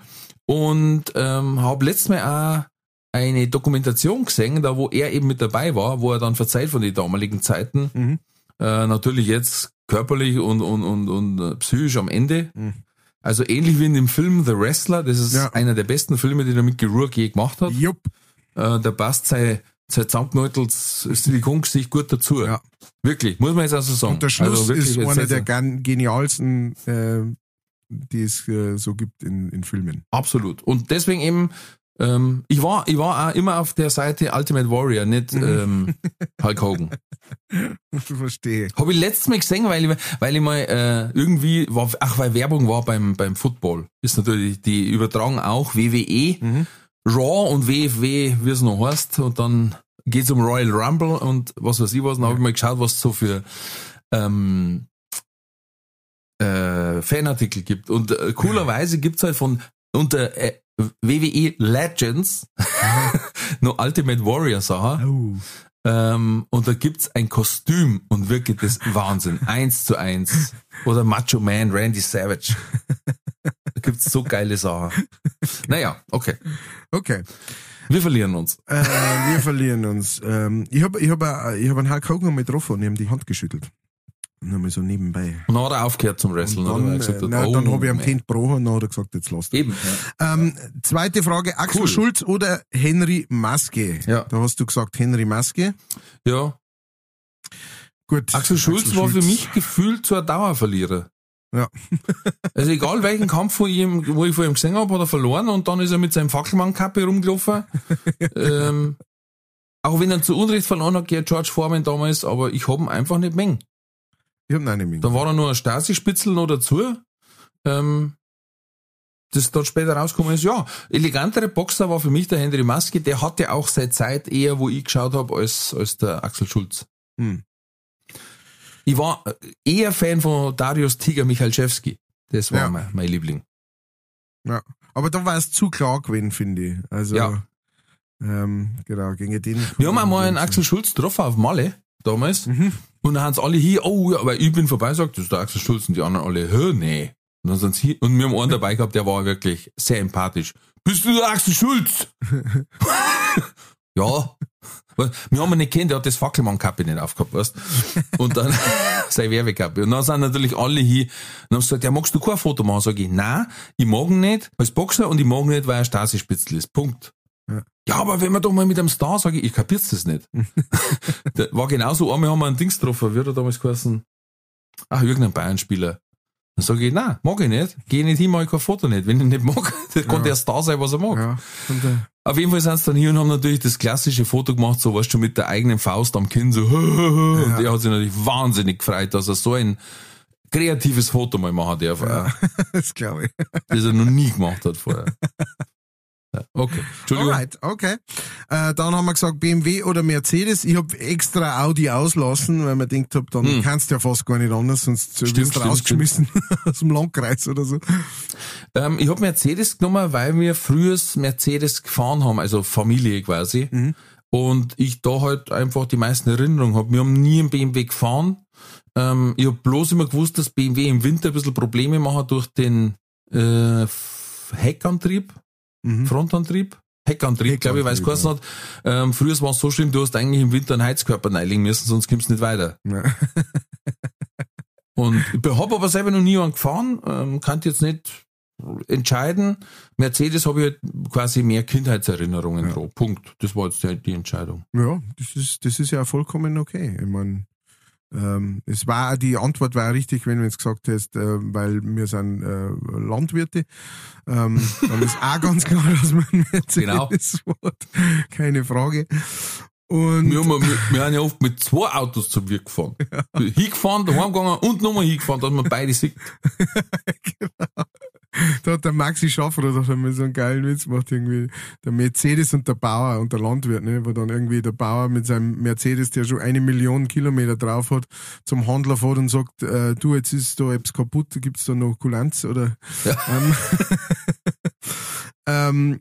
und ähm, habe letztes Mal auch eine Dokumentation gesehen, da wo er eben mit dabei war, wo er dann verzeiht von den damaligen Zeiten. Mhm. Äh, natürlich jetzt körperlich und, und, und, und äh, psychisch am Ende. Mhm. Also ähnlich wie in dem Film The Wrestler, das ist Ja. einer der besten Filme, die der Mickey Rourke je gemacht hat. Jupp. Äh, da passt sein, sein zusammengenäuteltes Silikongesicht gut dazu. Ja. Wirklich, muss man jetzt also sagen. Und der Schluss Also wirklich ist einer der genialsten, äh, die es äh, so gibt in, in Filmen. Absolut. Und deswegen eben, ähm, ich war, ich war auch immer auf der Seite Ultimate Warrior, nicht ähm, Hulk Hogan. Verstehe. Habe ich letztes Mal gesehen, weil ich, weil ich mal äh, irgendwie war, ach, weil Werbung war beim beim Football. Ist natürlich die übertragen auch WWE, Mhm. Raw und WFW, wie es noch heißt. Und dann geht's um Royal Rumble und was weiß ich was. Dann habe ich mal geschaut, was so für ähm, äh, Fanartikel gibt. Und äh, coolerweise gibt's halt von unter äh, WWE Legends noch Ultimate Warrior Sachen. Ähm, und da gibt's ein Kostüm und wirklich das Wahnsinn. Eins zu eins. Oder Macho Man, Randy Savage. Da gibt's so geile Sachen. Naja, okay. Okay. Wir verlieren uns. Äh, wir verlieren uns. Ähm, ich habe ich hab, äh, ich hab einen Hulk Hogan mal getroffen und ich habe die Hand geschüttelt. Dann mal so nebenbei. Und dann hat er aufgehört zum Wrestlen, Und dann, gesagt äh, nein, oh, dann habe ich am. Kind gebrochen und dann hat er gesagt, jetzt lasst Eben. Ja. Ähm, zweite Frage, Axel Cool. Schulz oder Henry Maske? Ja. Da hast du gesagt Henry Maske. ja. Gut. Axel Schulz war für mich gefühlt so ein Dauerverlierer. Ja. Also egal welchen Kampf, wo ich, ihm, wo ich vor ihm gesehen habe, hat er verloren und dann ist er mit seinem Fackelmann-Kappe rumgelaufen. ähm, auch wenn er zu Unrecht verloren hat George Foreman damals, aber ich habe ihn einfach nicht mengen. Ich hab nein nicht Dann war er nur ein Stasi-Spitzel noch dazu. Ähm, das dann später rausgekommen ist, ja, elegantere Boxer war für mich der Henry Maske, der hatte auch seine Zeit eher, wo ich geschaut habe, als, als der Axel Schulz. Hm. Ich war eher Fan von Darius Tiger Michalczewski. Das war Ja. mein, mein Liebling. Ja. Aber da war es zu klar gewesen, finde ich. Also, Ja. ähm, genau, gegen den. Wir haben einmal einen Axel Schulz getroffen auf Malle, damals. Mhm. Und dann haben sie alle hier, oh ja, aber ich bin vorbei, sagt, das ist der Axel Schulz und die anderen alle, hä, nee. Und dann sind sie hier, und wir haben einen dabei gehabt, der war wirklich sehr empathisch. Bist du der Axel Schulz? ja. Weil Wir haben ihn nicht kennt, der hat das Fackelmann-Kappe nicht aufgehabt, weißt Und dann, seine Werbekappe. Und dann sind natürlich alle hier, und haben sie gesagt, ja, magst du kein Foto machen? Sag ich, nein, ich mag ihn nicht als Boxer und ich mag ihn nicht, weil er Stasi-Spitzel ist. Punkt. Ja. Ja, aber wenn man doch mal mit einem Star, sage ich, ich kapier's das nicht. Der war genauso, einmal haben wir einen Dings getroffen, wie hat er damals geheißen? Ach, irgendein Bayern-Spieler. Dann sage ich, nein, mag ich nicht. Geh nicht hin, mach ich kein Foto nicht. Wenn ich nicht mag, dann kann der Star sein, was er mag. Ja. Auf jeden Fall sind sie dann hier und haben natürlich das klassische Foto gemacht, so weißt du, mit der eigenen Faust am Kinn, so, und der hat sich natürlich wahnsinnig gefreut, dass er so ein kreatives Foto mal machen darf, äh, das glaube ich. das er noch nie gemacht hat vorher. Okay, Entschuldigung. Alright, okay. Äh, dann haben wir gesagt BMW oder Mercedes. Ich habe extra Audi auslassen, weil man denkt hab, dann Hm. kannst du ja fast gar nicht anders, sonst Stimmt, wirst du rausgeschmissen aus dem Landkreis oder so. Ähm, ich habe Mercedes genommen, weil wir früher Mercedes gefahren haben, also Familie quasi. Und ich da halt einfach die meisten Erinnerungen habe. Wir haben nie einen BMW gefahren. Ähm, ich habe bloß immer gewusst, dass BMW im Winter ein bisschen Probleme machen durch den äh, Heckantrieb, Mhm. Frontantrieb. Heckantrieb, glaube ich, weil es Heckantrieb, geheißen hat. Ähm, früher war es so schlimm, du hast eigentlich im Winter einen Heizkörper reinlegen müssen, sonst kommst du nicht weiter. Ja. Und ich habe aber selber noch nie einen gefahren, ähm, kann jetzt nicht entscheiden. Mercedes habe ich halt quasi mehr Kindheitserinnerungen Ja. drauf. Punkt. Das war jetzt die, die Entscheidung. Ja, das ist, das ist ja vollkommen okay. Ich meine, ähm, es war die Antwort war richtig, wenn du jetzt gesagt hast, äh, weil wir sind äh, Landwirte. Ähm, dann ist auch ganz klar, dass man Mercedes Genau. hat. Keine Frage. Und Wir, haben, wir, wir haben ja oft mit zwei Autos zum Wirt gefahren. Hingefahren, daheim gegangen und nochmal hingefahren, dass man beide sieht. Da hat der Maxi Schaffer einmal so einen geilen Witz gemacht, irgendwie der Mercedes und der Bauer und der Landwirt, ne, wo dann irgendwie der Bauer mit seinem Mercedes, der schon eine Million Kilometer drauf hat, zum Handler fährt und sagt, äh, du, jetzt ist da etwas kaputt, gibt's da noch Kulanz oder Ja. ähm, ähm,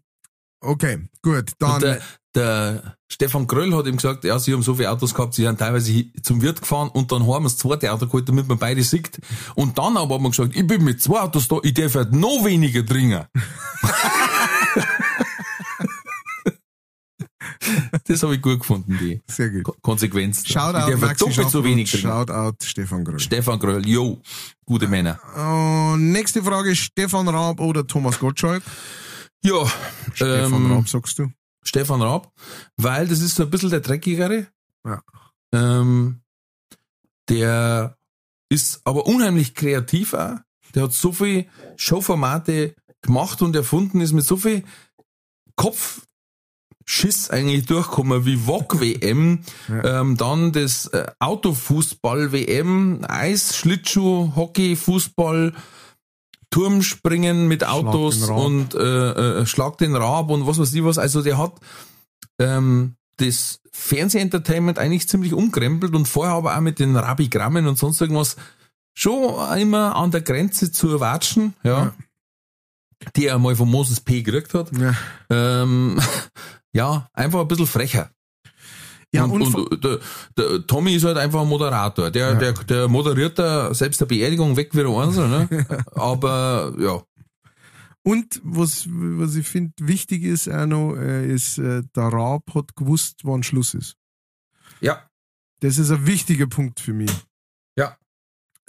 okay, gut, dann Und der, der Stefan Gröll hat ihm gesagt, ja, sie haben so viele Autos gehabt, sie sind teilweise zum Wirt gefahren und dann haben wir das zweite Auto geholt, damit man beide sieht. Und dann aber haben wir gesagt, ich bin mit zwei Autos da, ich darf halt noch weniger trinken. das habe ich gut gefunden, die sehr gut. Ko- Konsequenz. Shoutout ich darf halt Maxi doppelt so wenig und trinken. Shoutout Stefan Gröll. Stefan Gröll, yo, gute Männer. Und nächste Frage, Stefan Raab oder Thomas Gottschalk? Ja, Stefan ähm, Raab, sagst du? Stefan Raab, weil das ist so ein bisschen der Dreckigere. Ja. Ähm, der ist aber unheimlich kreativ auch. Der hat so viel Showformate gemacht und erfunden, ist mit so viel Kopfschiss eigentlich durchgekommen, wie VOG WM, Ja. ähm, dann das äh, Autofußball WM, Eis, Schlittschuh, Hockey, Fußball, Turmspringen mit Autos Raab. und äh, äh, Schlag den Rab und was weiß ich was. Also der hat ähm, das Fernsehentertainment eigentlich ziemlich umkrempelt und vorher aber auch mit den Rabigrammen und sonst irgendwas schon immer an der Grenze zu erwatschen, ja. Die er mal von Moses P. gekriegt hat. Ja. Ähm, ja, einfach ein bisschen frecher. Ja, und, und, und, der, der Tommy ist halt einfach ein Moderator. Der, der, der moderiert da selbst der Beerdigung weg wie der Einzel, ne? Aber ja, Und was, was ich finde wichtig ist auch noch, äh, ist, äh, der Raab hat gewusst, wann Schluss ist. ja, Das ist ein wichtiger Punkt für mich. Ja.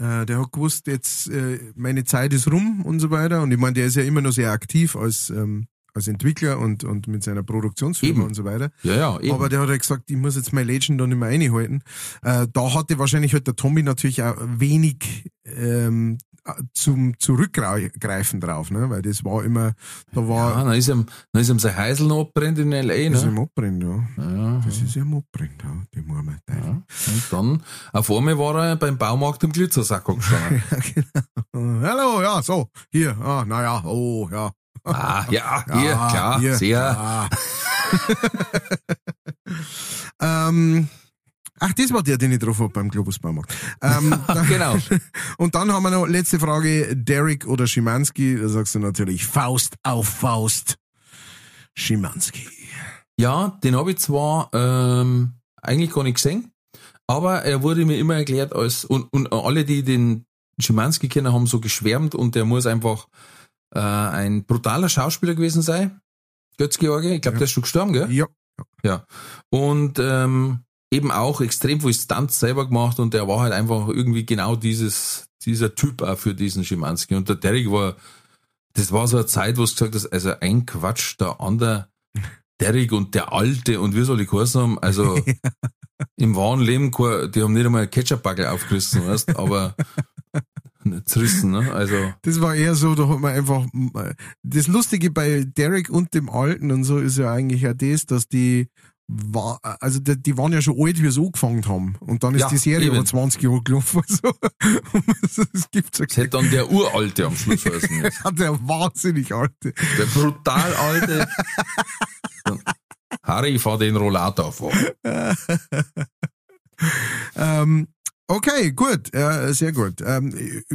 Äh, der hat gewusst, jetzt meine Zeit ist rum und so weiter. Und ich meine, der ist ja immer noch sehr aktiv als, ähm, als Entwickler und, und mit seiner Produktionsfirma Eben. und so weiter. ja, ja, eben. Aber der hat ja gesagt, ich muss jetzt mein Legend da nicht mehr einhalten. Äh, da hatte wahrscheinlich halt der Tommy natürlich auch wenig ähm, zum Zurückgreifen drauf, ne? Weil das war immer, da ja, war dann ist ihm, dann ist ihm sein Heisel noch abbrennt in L.A., das ist ne? im Abbrennt, ja. Ja, Das ist ja im Abbrennt, ja, die Murmel. ja. Und dann, auf einmal war er beim Baumarkt im Glitzersacko gestanden. Hallo, ja, so, hier, ah, naja, oh, ja. Ah, ja, hier, Ja, klar, hier, sehr. ja. ähm, ach, das war der, den ich drauf hab beim Globus Baumarkt. Ähm, genau. Und dann haben wir noch letzte Frage, Derek oder Schimanski? Da sagst du natürlich Faust auf Faust. Schimanski. Ja, den habe ich zwar ähm, eigentlich gar nicht gesehen, aber er wurde mir immer erklärt als, und, und alle, die den Schimanski kennen, haben so geschwärmt und der muss einfach äh, ein brutaler Schauspieler gewesen sein. Götz-George, ich glaube, Ja. der ist schon gestorben, gell? Ja, Ja. Und ähm, eben auch extrem viel Stunts selber gemacht und der war halt einfach irgendwie genau dieses, dieser Typ auch für diesen Schimanski. Und der Derek war, das war so eine Zeit, wo es gesagt hast, also ein Quatsch, der andere Derek und der Alte und wie soll ich geheißen haben, also im wahren Leben, die haben nicht einmal Ketchup-Backel aufgerissen, weißt, aber zerrissen, ne? Also, das war eher so, da hat man einfach, das Lustige bei Derek und dem Alten und so ist ja eigentlich ja das, dass die, war, also die, die waren ja schon alt, wie sie angefangen haben. Und dann ist Ja, die Serie über 20 Jahre gelaufen. So. Das gibt's ja es hätte dann der Uralte am Schluss heißen müssen. der wahnsinnig alte. Der brutal Alte. Harry, fahr den Rollator vor. Ähm, okay, gut, äh, sehr gut. Ähm,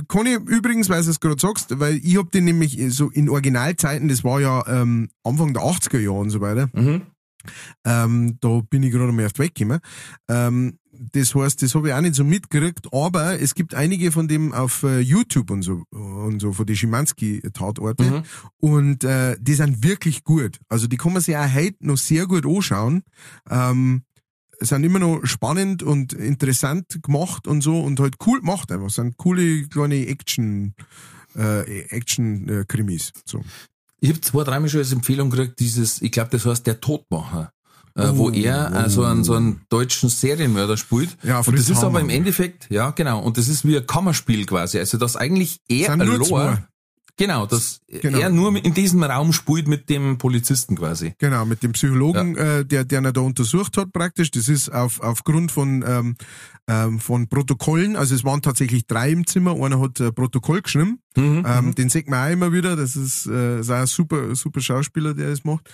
Conny, übrigens, weil du es gerade sagst, weil ich hab den nämlich so in Originalzeiten, das war ja ähm, Anfang der 80er Jahre und so weiter, Mhm. ähm, da bin ich gerade mal auf die Weg gekommen. Ähm, das heißt, das habe ich auch nicht so mitgekriegt, aber es gibt einige von dem auf äh, YouTube und so und so von den Schimanski-Tatorte Mhm. und äh, die sind wirklich gut. Also die kann man sich auch heute noch sehr gut anschauen. Ähm, sind immer noch spannend und interessant gemacht und so und halt cool gemacht einfach. Sind coole kleine Action äh, Action äh, Krimis. So. Ich habe zwei, dreimal schon als Empfehlung gekriegt, dieses, ich glaube, das heißt der Todmacher. Äh, wo Oh, er äh, so einen, so einen deutschen Serienmörder spielt. Ja, und Fritz das ist aber im Endeffekt, ja genau, und das ist wie ein Kammerspiel quasi. Also das eigentlich er allein- zwei. Genau, dass Genau. er nur in diesem Raum spielt mit dem Polizisten quasi. Genau, mit dem Psychologen, äh, der, der ihn da untersucht hat praktisch. Das ist auf, aufgrund von, ähm, ähm, von Protokollen. Also es waren tatsächlich drei im Zimmer. Einer hat ein Protokoll geschrieben. Mhm. Ähm, den sieht man auch immer wieder. Das ist, äh, ist auch ein super, super Schauspieler, der das macht.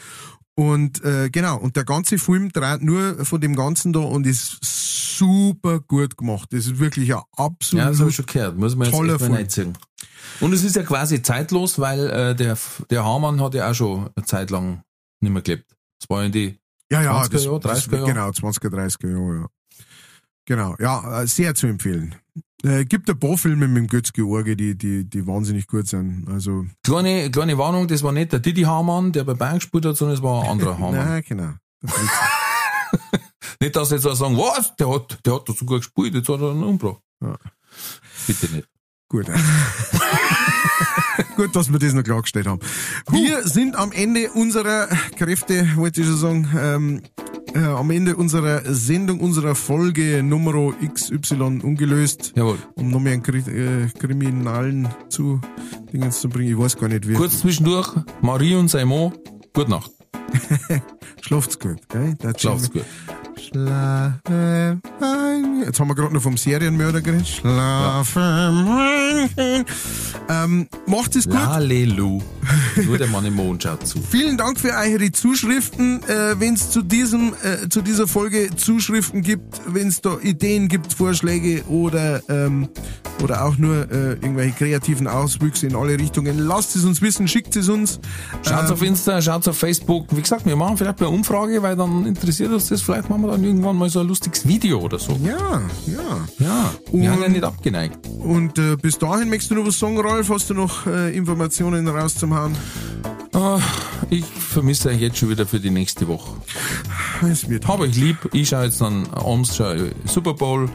Und äh, genau, und der ganze Film dreht nur von dem Ganzen da und ist super gut gemacht. Das ist wirklich ein absolut Ja, das ich schon gehört. Muss man jetzt toller echt mal Film. Und es ist ja quasi zeitlos, weil äh, der, der Hamann hat ja auch schon eine Zeit lang nicht mehr gelebt. Das war in die Ja, ja, 20er das, Jahre, das, 30er Jahre? genau, 20er, 30er Jahre, ja. Genau, ja, äh, sehr zu empfehlen. Äh, gibt ein paar Filme mit dem Götz-George, die, die, die wahnsinnig gut sind. Also, Kleine, kleine Warnung, das war nicht der Didi Hamann, der bei Bayern gespielt hat, sondern es war ein anderer Hamann. nein, genau. Nicht, dass jetzt auch sagen, was, der hat, der hat doch sogar gespielt, jetzt hat er einen umgebracht. Ja. Bitte nicht. Gut. Gut, dass wir das noch klargestellt haben. Wir sind am Ende unserer Kräfte, wollte ich schon sagen, ähm, äh, am Ende unserer Sendung, unserer Folge Nummer XY ungelöst, Jawohl. um noch mehr einen Kri äh, Kriminalen zu Dingens zu bringen. Ich weiß gar nicht, wie. Kurz zwischendurch, Marie und Simon, gute Nacht. Schlaft's gut, gell? Der Schlaf's gut. Schlafe ein. Jetzt haben wir gerade noch vom Serienmörder geredet. Schlafe ein. Ähm, macht es gut. Lalelu. Nur der Mann im Mond schaut zu. Vielen Dank für eure Zuschriften. Äh, wenn es zu diesem, äh, zu dieser Folge Zuschriften gibt, wenn es da Ideen gibt, Vorschläge oder ähm, oder auch nur äh, irgendwelche kreativen Auswüchse in alle Richtungen, lasst es uns wissen, schickt es uns. Schaut Ähm, auf Insta, schaut auf Facebook. Wie gesagt, wir machen vielleicht eine Umfrage, weil dann interessiert uns das. Vielleicht machen wir dann irgendwann mal so ein lustiges Video oder so. Ja, ja. Ja, wir haben ja Und- nicht abgeneigt. Und äh, bis dahin möchtest du noch was sagen, Ralf? Hast du noch äh, Informationen rauszuhauen? Ah, ich vermisse euch jetzt schon wieder für die nächste Woche. Es wird Hab euch lieb. Ich schaue jetzt dann abends schon Super Bowl.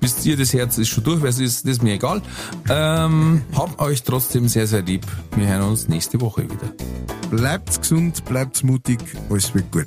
Bis ihr das Herz ist schon durch, weil es ist, das ist mir egal. Ähm, hab euch trotzdem sehr, sehr lieb. Wir hören uns nächste Woche wieder. Bleibt gesund, bleibt mutig, alles wird gut.